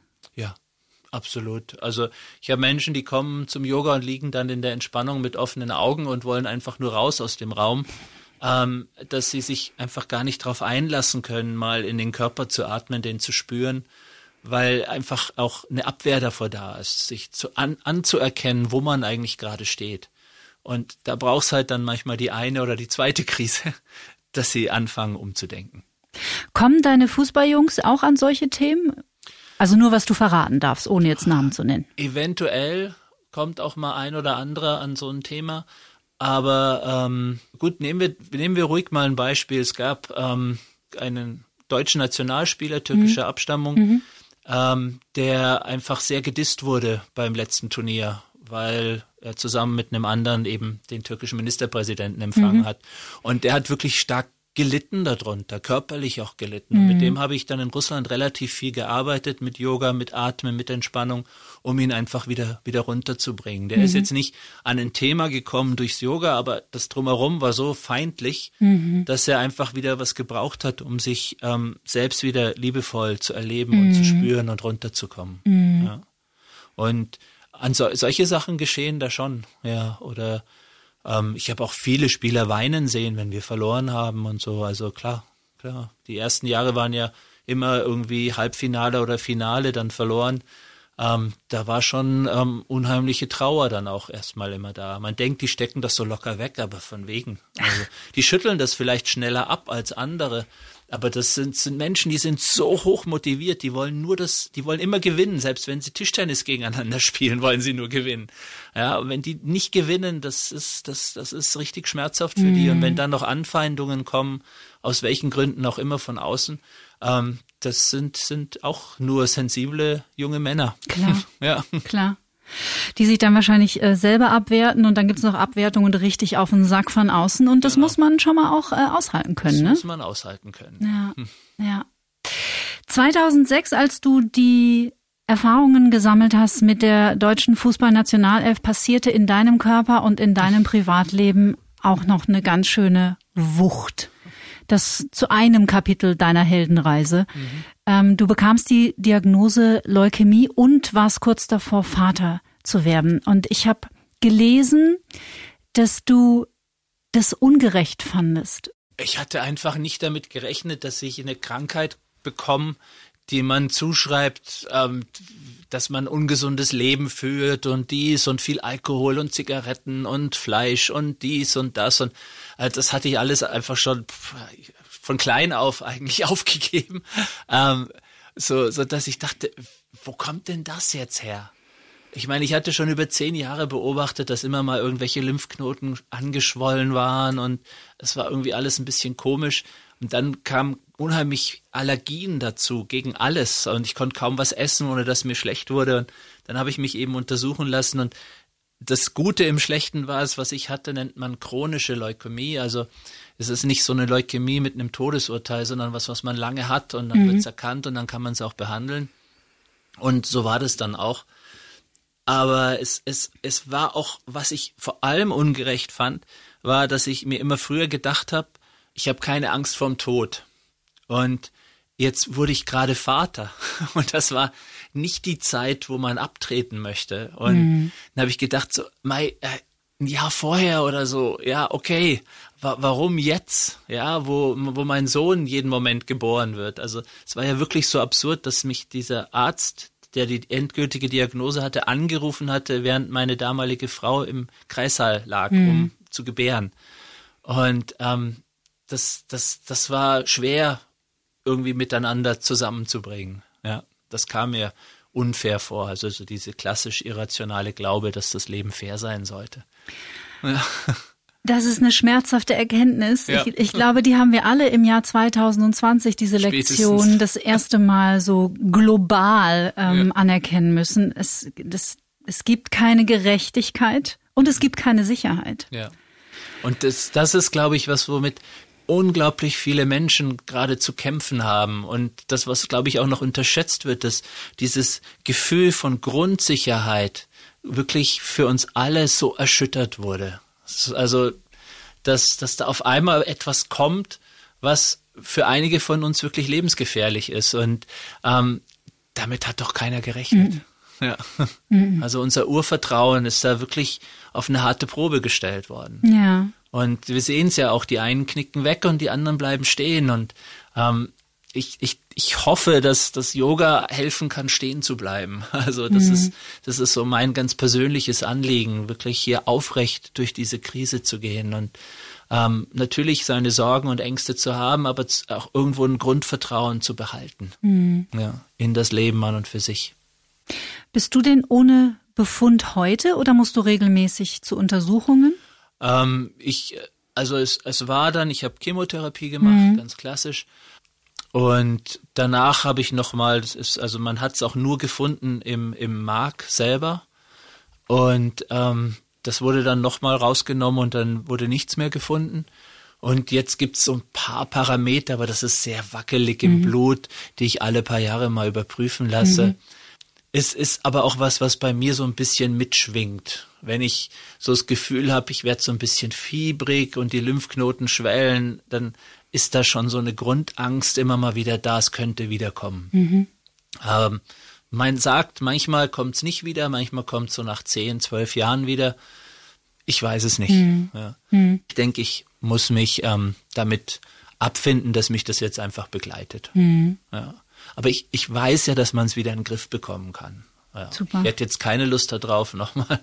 Absolut. Also ich habe Menschen, die kommen zum Yoga und liegen dann in der Entspannung mit offenen Augen und wollen einfach nur raus aus dem Raum, ähm, dass sie sich einfach gar nicht darauf einlassen können, mal in den Körper zu atmen, den zu spüren, weil einfach auch eine Abwehr davor da ist, sich zu, an, anzuerkennen, wo man eigentlich gerade steht. Und da brauchst halt dann manchmal die eine oder die zweite Krise, dass sie anfangen umzudenken. Kommen deine Fußballjungs auch an solche Themen? Also nur, was du verraten darfst, ohne jetzt Namen zu nennen. Eventuell kommt auch mal ein oder andere an so ein Thema. Aber ähm, gut, nehmen wir, nehmen wir ruhig mal ein Beispiel. Es gab ähm, einen deutschen Nationalspieler türkischer Abstammung, ähm, der einfach sehr gedisst wurde beim letzten Turnier, weil er zusammen mit einem anderen eben den türkischen Ministerpräsidenten empfangen hat. Und der hat wirklich stark gelitten darunter, körperlich auch gelitten. Mhm. Mit dem habe ich dann in Russland relativ viel gearbeitet, mit Yoga, mit Atmen, mit Entspannung, um ihn einfach wieder, wieder runterzubringen. Der mhm. ist jetzt nicht an ein Thema gekommen durchs Yoga, aber das Drumherum war so feindlich, mhm. dass er einfach wieder was gebraucht hat, um sich ähm, selbst wieder liebevoll zu erleben und zu mhm. spüren und runterzukommen. Mhm. Ja. Und an so, solche Sachen geschehen da schon, ja, oder ähm, ich habe auch viele Spieler weinen sehen, wenn wir verloren haben und so. Also klar, klar. Die ersten Jahre waren ja immer irgendwie Halbfinale oder Finale dann verloren. Ähm, da war schon ähm, unheimliche Trauer dann auch erstmal immer da. Man denkt, die stecken das so locker weg, aber von wegen. Also, die schütteln das vielleicht schneller ab als andere. Aber das sind, sind Menschen, die sind so hoch motiviert, die wollen nur das, die wollen immer gewinnen, selbst wenn sie Tischtennis gegeneinander spielen, wollen sie nur gewinnen. Ja, und wenn die nicht gewinnen, das ist, das, das ist richtig schmerzhaft für mhm. die. Und wenn mhm. dann noch Anfeindungen kommen, aus welchen Gründen auch immer von außen, ähm, das sind, sind auch nur sensible junge Männer. Klar. ja. Klar die sich dann wahrscheinlich äh, selber abwerten und dann gibt's noch Abwertungen richtig auf den Sack von außen und das genau. muss man schon mal auch äh, aushalten können. Das ne? muss man aushalten können. Ja, hm. ja. 2006, als du die Erfahrungen gesammelt hast mit der deutschen Fußballnationalelf, passierte in deinem Körper und in deinem Privatleben auch noch eine ganz schöne Wucht. Das zu einem Kapitel deiner Heldenreise. Mhm. Ähm, du bekamst die Diagnose Leukämie und warst kurz davor, Vater zu werden. Und ich habe gelesen, dass du das ungerecht fandest. Ich hatte einfach nicht damit gerechnet, dass ich eine Krankheit bekomme, die man zuschreibt, ähm, dass man ungesundes Leben führt und dies und viel Alkohol und Zigaretten und Fleisch und dies und das und äh, das hatte ich alles einfach schon von klein auf eigentlich aufgegeben, ähm, so, so dass ich dachte, wo kommt denn das jetzt her? Ich meine, ich hatte schon über zehn Jahre beobachtet, dass immer mal irgendwelche Lymphknoten angeschwollen waren und es war irgendwie alles ein bisschen komisch. Und dann kamen unheimlich Allergien dazu gegen alles und ich konnte kaum was essen, ohne dass mir schlecht wurde. Und dann habe ich mich eben untersuchen lassen und das Gute im Schlechten war es, was ich hatte, nennt man chronische Leukämie. Also es ist nicht so eine Leukämie mit einem Todesurteil, sondern was, was man lange hat und dann mhm. wird es erkannt und dann kann man es auch behandeln. Und so war das dann auch. Aber es, es, es war auch, was ich vor allem ungerecht fand, war, dass ich mir immer früher gedacht habe, ich habe keine Angst vorm Tod. Und jetzt wurde ich gerade Vater. Und das war nicht die Zeit, wo man abtreten möchte. Und mhm. dann habe ich gedacht, so, Mai, äh, ein Jahr vorher oder so, ja, okay, wa warum jetzt? Ja, wo, wo mein Sohn jeden Moment geboren wird. Also es war ja wirklich so absurd, dass mich dieser Arzt, der die endgültige Diagnose hatte, angerufen hatte, während meine damalige Frau im Kreissaal lag, mhm. um zu gebären. Und ähm, das, das, das war schwer irgendwie miteinander zusammenzubringen. Das kam mir unfair vor. Also so diese klassisch irrationale Glaube, dass das Leben fair sein sollte. Ja. Das ist eine schmerzhafte Erkenntnis. Ja. Ich, ich, glaube, die haben wir alle im Jahr 2020, diese Lektion, das erste Mal so global ähm, ja. anerkennen müssen. Es, das, es gibt keine Gerechtigkeit und es gibt keine Sicherheit. Ja. Und das, das ist, glaube ich, was, womit unglaublich viele Menschen gerade zu kämpfen haben. Und das, was, glaube ich, auch noch unterschätzt wird, dass dieses Gefühl von Grundsicherheit wirklich für uns alle so erschüttert wurde. Also, dass, dass da auf einmal etwas kommt, was für einige von uns wirklich lebensgefährlich ist. Und ähm, damit hat doch keiner gerechnet. Mhm. Ja. Mhm. Also unser Urvertrauen ist da wirklich auf eine harte Probe gestellt worden. Ja. Und wir sehen es ja auch, die einen knicken weg und die anderen bleiben stehen. Und ähm, ich, ich, ich hoffe, dass das Yoga helfen kann, stehen zu bleiben. Also das mhm. ist, das ist so mein ganz persönliches Anliegen, wirklich hier aufrecht durch diese Krise zu gehen und ähm, natürlich seine Sorgen und Ängste zu haben, aber auch irgendwo ein Grundvertrauen zu behalten. Mhm. Ja, in das Leben an und für sich. Bist du denn ohne Befund heute oder musst du regelmäßig zu Untersuchungen? Ähm, ich, also es, es war dann, ich habe Chemotherapie gemacht, mhm. ganz klassisch. Und danach habe ich nochmal, das ist, also man hat es auch nur gefunden im, im Mark selber. Und ähm, das wurde dann nochmal rausgenommen und dann wurde nichts mehr gefunden. Und jetzt gibt's so ein paar Parameter, aber das ist sehr wackelig im mhm. Blut, die ich alle paar Jahre mal überprüfen lasse. Mhm. Es ist aber auch was, was bei mir so ein bisschen mitschwingt. Wenn ich so das Gefühl habe, ich werde so ein bisschen fiebrig und die Lymphknoten schwellen, dann ist da schon so eine Grundangst immer mal wieder da, es könnte wiederkommen. Mhm. Ähm, man sagt, manchmal kommt es nicht wieder, manchmal kommt es so nach zehn, zwölf Jahren wieder. Ich weiß es nicht. Mhm. Ja. Mhm. Ich denke, ich muss mich ähm, damit abfinden, dass mich das jetzt einfach begleitet. Mhm. Ja. Aber ich, ich weiß ja, dass man es wieder in den Griff bekommen kann. Ja. Super. Ich hätte jetzt keine Lust darauf, nochmal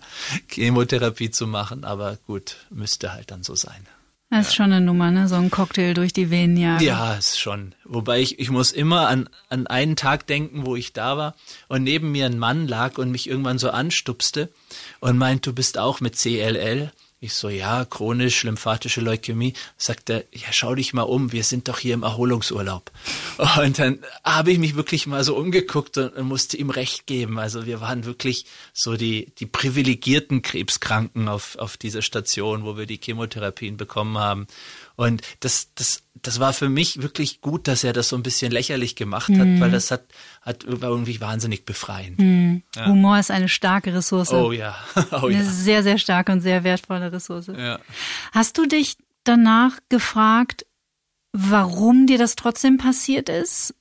Chemotherapie zu machen, aber gut, müsste halt dann so sein. Das ist schon eine Nummer, ne? So ein Cocktail durch die Venen jagen. Ja, ist schon. Wobei ich, ich muss immer an, an einen Tag denken, wo ich da war und neben mir ein Mann lag und mich irgendwann so anstupste und meint, du bist auch mit CLL. Ich so, ja, chronisch lymphatische Leukämie. Sagt er, ja, schau dich mal um, wir sind doch hier im Erholungsurlaub. Und dann habe ich mich wirklich mal so umgeguckt und, musste ihm recht geben. Also wir waren wirklich so die, die privilegierten Krebskranken auf, auf dieser Station, wo wir die Chemotherapien bekommen haben. Und das, das, das war für mich wirklich gut, dass er das so ein bisschen lächerlich gemacht hat, mhm. weil das hat, hat war irgendwie wahnsinnig befreiend. Mhm. Ja. Humor ist eine starke Ressource. Oh ja. Oh, eine ja. sehr, sehr starke und sehr wertvolle Ressource. Ja. Hast du dich danach gefragt, warum dir das trotzdem passiert ist?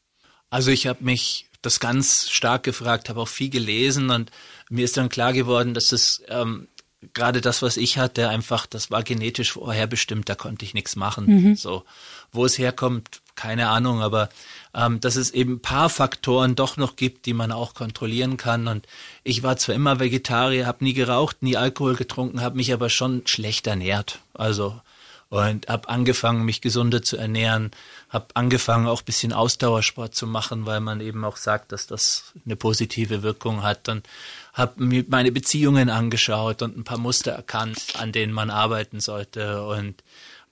Also ich habe mich das ganz stark gefragt, habe auch viel gelesen und mir ist dann klar geworden, dass es ähm, gerade das, was ich hatte, einfach, das war genetisch vorherbestimmt, da konnte ich nichts machen. Mhm. So, wo es herkommt, keine Ahnung, aber ähm, dass es eben paar Faktoren doch noch gibt, die man auch kontrollieren kann. Und ich war zwar immer Vegetarier, habe nie geraucht, nie Alkohol getrunken, habe mich aber schon schlecht ernährt. Also und habe angefangen, mich gesunder zu ernähren, habe angefangen, auch bisschen Ausdauersport zu machen, weil man eben auch sagt, dass das eine positive Wirkung hat. Und habe mir meine Beziehungen angeschaut und ein paar Muster erkannt, an denen man arbeiten sollte. Und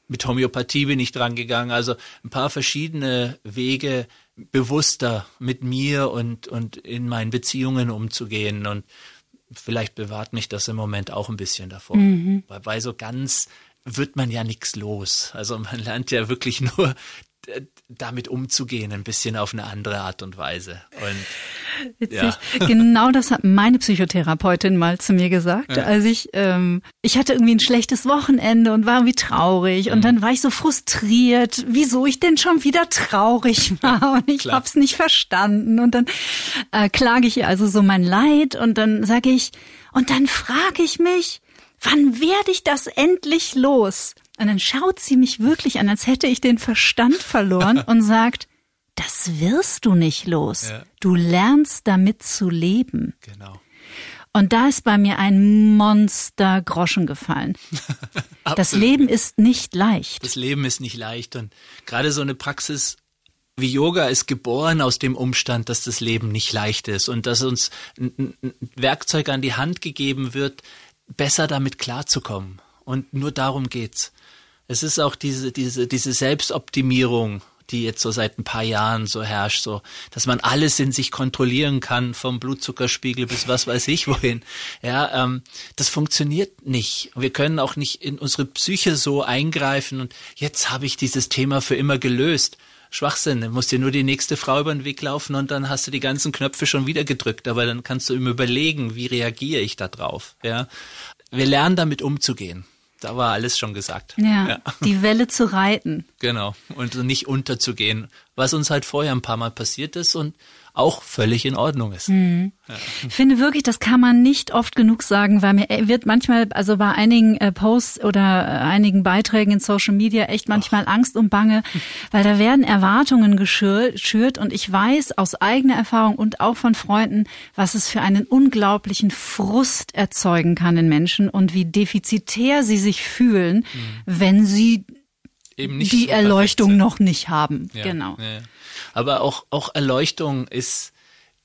mit Homöopathie bin ich dran gegangen. Also ein paar verschiedene Wege, bewusster mit mir und, und in meinen Beziehungen umzugehen. Und vielleicht bewahrt mich das im Moment auch ein bisschen davor. Mhm. Weil, weil so ganz wird man ja nichts los. Also man lernt ja wirklich nur damit umzugehen, ein bisschen auf eine andere Art und Weise. Und, Witzig. Ja. Genau das hat meine Psychotherapeutin mal zu mir gesagt. Ja. Also ich, ähm, ich hatte irgendwie ein schlechtes Wochenende und war irgendwie traurig. Mhm. Und dann war ich so frustriert, wieso ich denn schon wieder traurig war. Und ich Klar. hab's nicht verstanden. Und dann äh, klage ich ihr also so mein Leid und dann sage ich, und dann frage ich mich, wann werde ich das endlich los? Und dann schaut sie mich wirklich an, als hätte ich den Verstand verloren und sagt, das wirst du nicht los. Ja. Du lernst damit zu leben. Genau. Und da ist bei mir ein Monster Groschen gefallen. das Leben ist nicht leicht. Das Leben ist nicht leicht. Und gerade so eine Praxis wie Yoga ist geboren aus dem Umstand, dass das Leben nicht leicht ist und dass uns ein Werkzeug an die Hand gegeben wird, besser damit klarzukommen. Und nur darum geht's. Es ist auch diese, diese, diese Selbstoptimierung, die jetzt so seit ein paar Jahren so herrscht, so, dass man alles in sich kontrollieren kann, vom Blutzuckerspiegel bis was weiß ich wohin. Ja, ähm, das funktioniert nicht. Wir können auch nicht in unsere Psyche so eingreifen und jetzt habe ich dieses Thema für immer gelöst. Schwachsinn. Du musst dir nur die nächste Frau über den Weg laufen und dann hast du die ganzen Knöpfe schon wieder gedrückt. Aber dann kannst du immer überlegen, wie reagiere ich da drauf. Ja, wir lernen damit umzugehen. Da war alles schon gesagt. Ja, ja, die Welle zu reiten. Genau. Und nicht unterzugehen, was uns halt vorher ein paar Mal passiert ist und auch völlig in Ordnung ist. Mhm. Ja. Ich finde wirklich, das kann man nicht oft genug sagen, weil mir wird manchmal, also bei einigen äh, Posts oder äh, einigen Beiträgen in Social Media echt manchmal oh. Angst und Bange, weil da werden Erwartungen geschürt und ich weiß aus eigener Erfahrung und auch von Freunden, was es für einen unglaublichen Frust erzeugen kann in Menschen und wie defizitär sie sich fühlen, mhm. wenn sie die so Erleuchtung noch nicht haben. Ja, genau. Ja. Aber auch, auch Erleuchtung ist,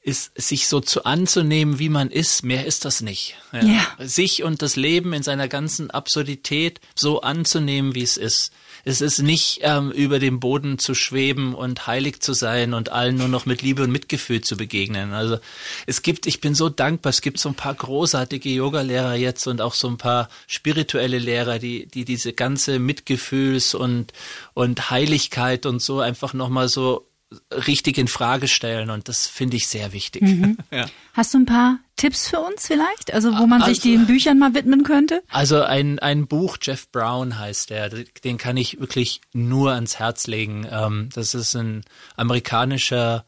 ist, sich so zu anzunehmen, wie man ist. Mehr ist das nicht. Ja. Ja. Sich und das Leben in seiner ganzen Absurdität so anzunehmen, wie es ist. Es ist nicht ähm, über dem Boden zu schweben und heilig zu sein und allen nur noch mit Liebe und Mitgefühl zu begegnen. Also es gibt, ich bin so dankbar, es gibt so ein paar großartige Yoga-Lehrer jetzt und auch so ein paar spirituelle Lehrer, die, die diese ganze Mitgefühls- und, und Heiligkeit und so einfach nochmal so richtig in Frage stellen und das finde ich sehr wichtig. Ja. Hast du ein paar Tipps für uns vielleicht? Also wo man sich Also- den Büchern mal widmen könnte? Also ein, ein Buch, Jeff Brown heißt der, den kann ich wirklich nur ans Herz legen. Ähm, das ist ein amerikanischer,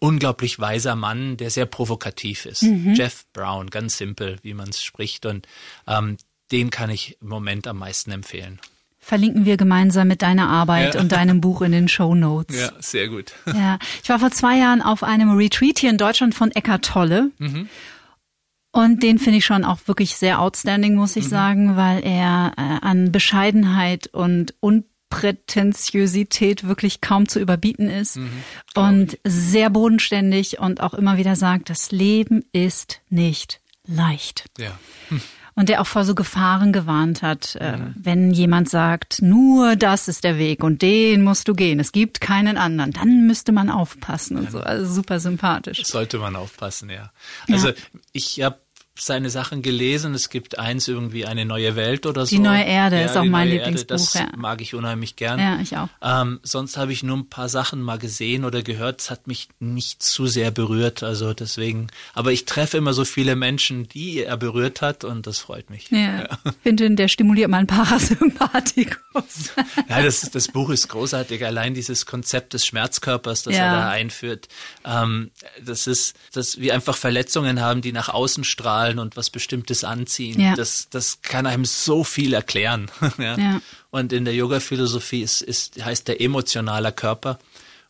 unglaublich weiser Mann, der sehr provokativ ist. Jeff Brown, ganz simpel, wie man es spricht und ähm, den kann ich im Moment am meisten empfehlen. Verlinken wir gemeinsam mit deiner Arbeit Ja. und deinem Buch in den Show Notes. sehr gut. Ja, ich war vor zwei Jahren auf einem Retreat hier in Deutschland von Eckart Tolle. Und den finde ich schon auch wirklich sehr outstanding, muss ich sagen, weil er äh, an Bescheidenheit und Unprätentiosität wirklich kaum zu überbieten ist und sehr bodenständig und auch immer wieder sagt, das Leben ist nicht leicht. Ja. Und der auch vor so Gefahren gewarnt hat, äh, wenn jemand sagt, nur das ist der Weg und den musst du gehen, es gibt keinen anderen, dann müsste man aufpassen und so. Also super sympathisch. Sollte man aufpassen, ja. Also ich habe seine Sachen gelesen. Es gibt eins irgendwie eine neue Welt oder so. Die neue Erde ja, ist auch mein Lieblingsbuch, Erde, das ja. mag ich unheimlich gern. Ja, ich auch. Ähm, sonst habe ich nur ein paar Sachen mal gesehen oder gehört. Es hat mich nicht zu sehr berührt. Also deswegen. Aber ich treffe immer so viele Menschen, die er berührt hat und das freut mich. Ja, finde, der stimuliert meinen Parasympathikus. Ja, das, das Buch ist großartig. Allein dieses Konzept des Schmerzkörpers, das Ja. er da einführt, ähm, das ist, dass wir einfach Verletzungen haben, die nach außen strahlen und was Bestimmtes anziehen. Ja. Das, das kann einem so viel erklären. ja. Ja. Und in der Yoga-Philosophie ist, ist, heißt der emotionaler Körper.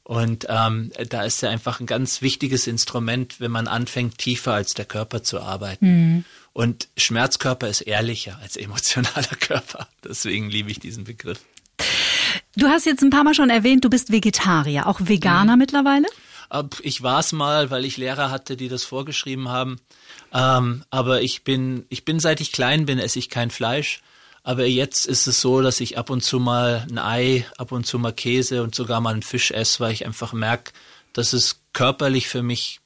Und ähm, da ist er einfach ein ganz wichtiges Instrument, wenn man anfängt, tiefer als der Körper zu arbeiten. Mhm. Und Schmerzkörper ist ehrlicher als emotionaler Körper. Deswegen liebe ich diesen Begriff. Du hast jetzt ein paar Mal schon erwähnt, du bist Vegetarier, auch Veganer mittlerweile? Ab- Ich war es mal, weil ich Lehrer hatte, die das vorgeschrieben haben. Ähm, aber ich bin, ich bin, seit ich klein bin, esse ich kein Fleisch. Aber jetzt ist es so, dass ich ab und zu mal ein Ei, ab und zu mal Käse und sogar mal einen Fisch esse, weil ich einfach merke, dass es körperlich für mich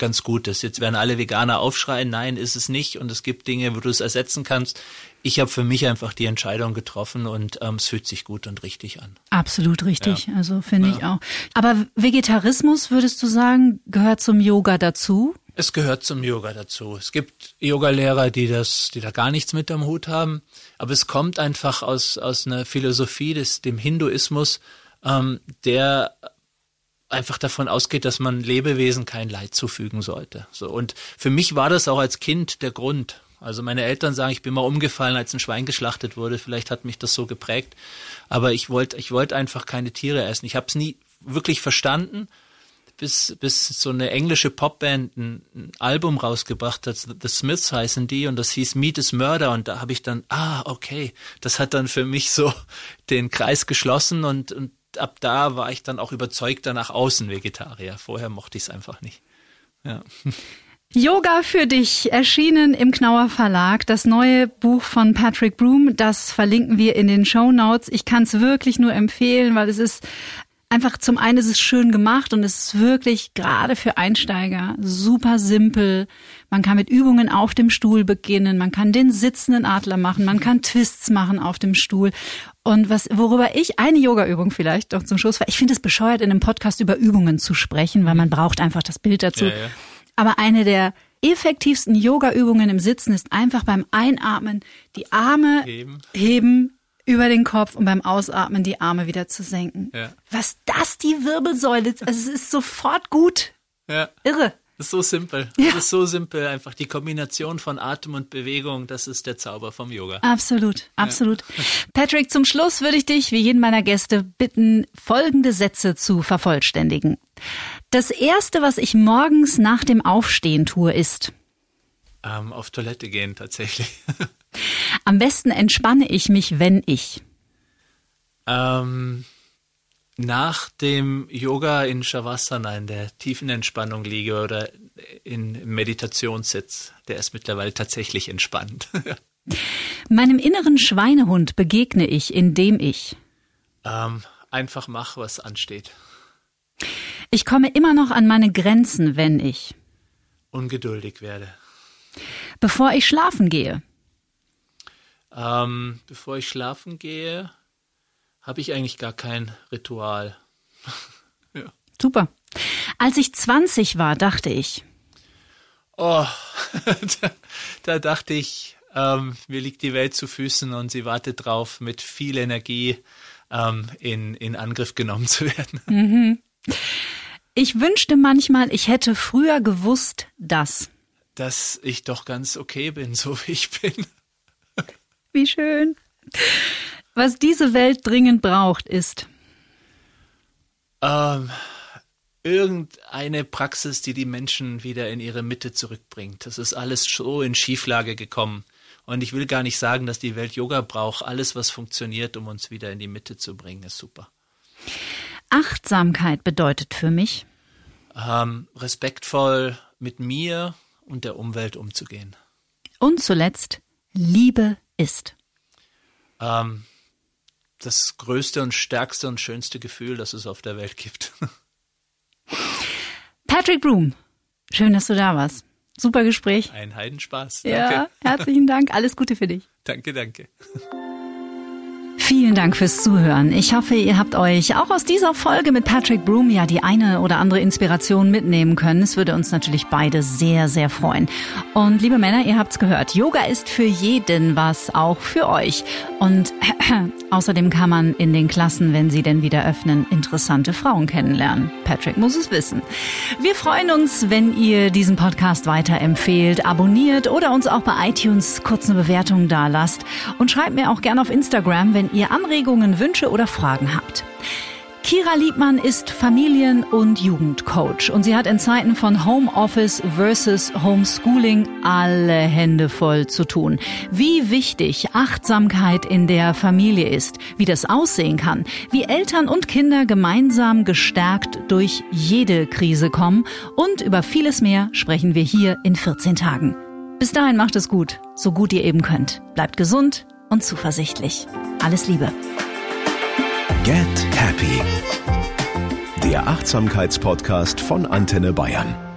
ganz gut ist. Jetzt werden alle Veganer aufschreien, nein, ist es nicht. Und es gibt Dinge, wo du es ersetzen kannst. Ich habe für mich einfach die Entscheidung getroffen und ähm, es fühlt sich gut und richtig an. Absolut richtig, also finde ich auch. Aber Vegetarismus, würdest du sagen, gehört zum Yoga dazu? Es gehört zum Yoga dazu. Es gibt Yogalehrer, die das, die da gar nichts mit am Hut haben. Aber es kommt einfach aus, aus einer Philosophie des, dem Hinduismus, ähm, der einfach davon ausgeht, dass man Lebewesen kein Leid zufügen sollte. So. Und für mich war das auch als Kind der Grund. Also meine Eltern sagen, ich bin mal umgefallen, als ein Schwein geschlachtet wurde. Vielleicht hat mich das so geprägt. Aber ich wollte, ich wollte einfach keine Tiere essen. Ich habe es nie wirklich verstanden bis, bis so eine englische Popband ein, ein Album rausgebracht hat, The Smiths heißen die, und das hieß Meat is Murder, und da habe ich dann, ah, okay, das hat dann für mich so den Kreis geschlossen und, und ab da war ich dann auch überzeugter nach außen Vegetarier. Vorher mochte ich es einfach nicht. Ja. Yoga für dich, erschienen im Knauer Verlag. Das neue Buch von Patrick Broom, das verlinken wir in den Show Notes. Ich kann es wirklich nur empfehlen, weil es ist einfach zum einen ist es schön gemacht und es ist wirklich gerade für Einsteiger super simpel. Man kann mit Übungen auf dem Stuhl beginnen, man kann den sitzenden Adler machen, man kann Twists machen auf dem Stuhl. Und was, worüber ich eine Yoga-Übung vielleicht noch zum Schluss war, ich finde es bescheuert, in einem Podcast über Übungen zu sprechen, weil man braucht einfach das Bild dazu. Ja, ja. Aber eine der effektivsten Yoga-Übungen im Sitzen ist einfach beim Einatmen die Arme Heben. heben über den Kopf und beim Ausatmen die Arme wieder zu senken. Ja. Was das die Wirbelsäule, also es ist sofort gut. Ja. Irre. Das ist so simpel. Das ist so simpel. Einfach die Kombination von Atem und Bewegung, das ist der Zauber vom Yoga. Absolut, absolut. Patrick, zum Schluss würde ich dich, wie jeden meiner Gäste, bitten, folgende Sätze zu vervollständigen. Das erste, was ich morgens nach dem Aufstehen tue, ist, Ähm, auf Toilette gehen tatsächlich. am besten entspanne ich mich, wenn ich. ähm, nach dem Yoga in Shavasana, in der tiefen Entspannung liege oder in Meditationssitz, der ist mittlerweile tatsächlich entspannt. Meinem inneren Schweinehund begegne ich, indem ich ähm, einfach mach, was ansteht. Ich komme immer noch an meine Grenzen, wenn ich ungeduldig werde. Bevor ich schlafen gehe. Ähm, bevor ich schlafen gehe, habe ich eigentlich gar kein Ritual. ja. Super. Als ich 20 war, dachte ich. Oh, da, da dachte ich, ähm, mir liegt die Welt zu Füßen und sie wartet drauf, mit viel Energie ähm, in, in Angriff genommen zu werden. Mhm. Ich wünschte manchmal, ich hätte früher gewusst, dass. Dass ich doch ganz okay bin, so wie ich bin. Wie schön. Was diese Welt dringend braucht, ist. Ähm, irgendeine Praxis, die die Menschen wieder in ihre Mitte zurückbringt. Das ist alles so in Schieflage gekommen. Und ich will gar nicht sagen, dass die Welt Yoga braucht. Alles, was funktioniert, um uns wieder in die Mitte zu bringen, ist super. Achtsamkeit bedeutet für mich? Ähm, respektvoll mit mir und der Umwelt umzugehen. Und zuletzt, Liebe ist. Ähm, das größte und stärkste und schönste Gefühl, das es auf der Welt gibt. Patrick Broom, schön, dass du da warst. Super Gespräch. Ein Heidenspaß. Danke. Ja, herzlichen Dank. Alles Gute für dich. Danke, danke. Vielen Dank fürs Zuhören. Ich hoffe, ihr habt euch auch aus dieser Folge mit Patrick Broom ja die eine oder andere Inspiration mitnehmen können. Es würde uns natürlich beide sehr, sehr freuen. Und liebe Männer, ihr habt's gehört. Yoga ist für jeden was, auch für euch. Und außerdem kann man in den Klassen, wenn sie denn wieder öffnen, interessante Frauen kennenlernen. Patrick muss es wissen. Wir freuen uns, wenn ihr diesen Podcast weiterempfehlt, abonniert oder uns auch bei iTunes kurz eine Bewertung da lasst. Und schreibt mir auch gerne auf Instagram, wenn ihr Anregungen, Wünsche oder Fragen habt. Kira Liebmann ist Familien- und Jugendcoach und sie hat in Zeiten von Homeoffice versus Homeschooling alle Hände voll zu tun. Wie wichtig Achtsamkeit in der Familie ist, wie das aussehen kann, wie Eltern und Kinder gemeinsam gestärkt durch jede Krise kommen und über vieles mehr sprechen wir hier in 14 Tagen. Bis dahin macht es gut, so gut ihr eben könnt. Bleibt gesund und zuversichtlich. Alles Liebe. Get Happy. Der Achtsamkeitspodcast von Antenne Bayern.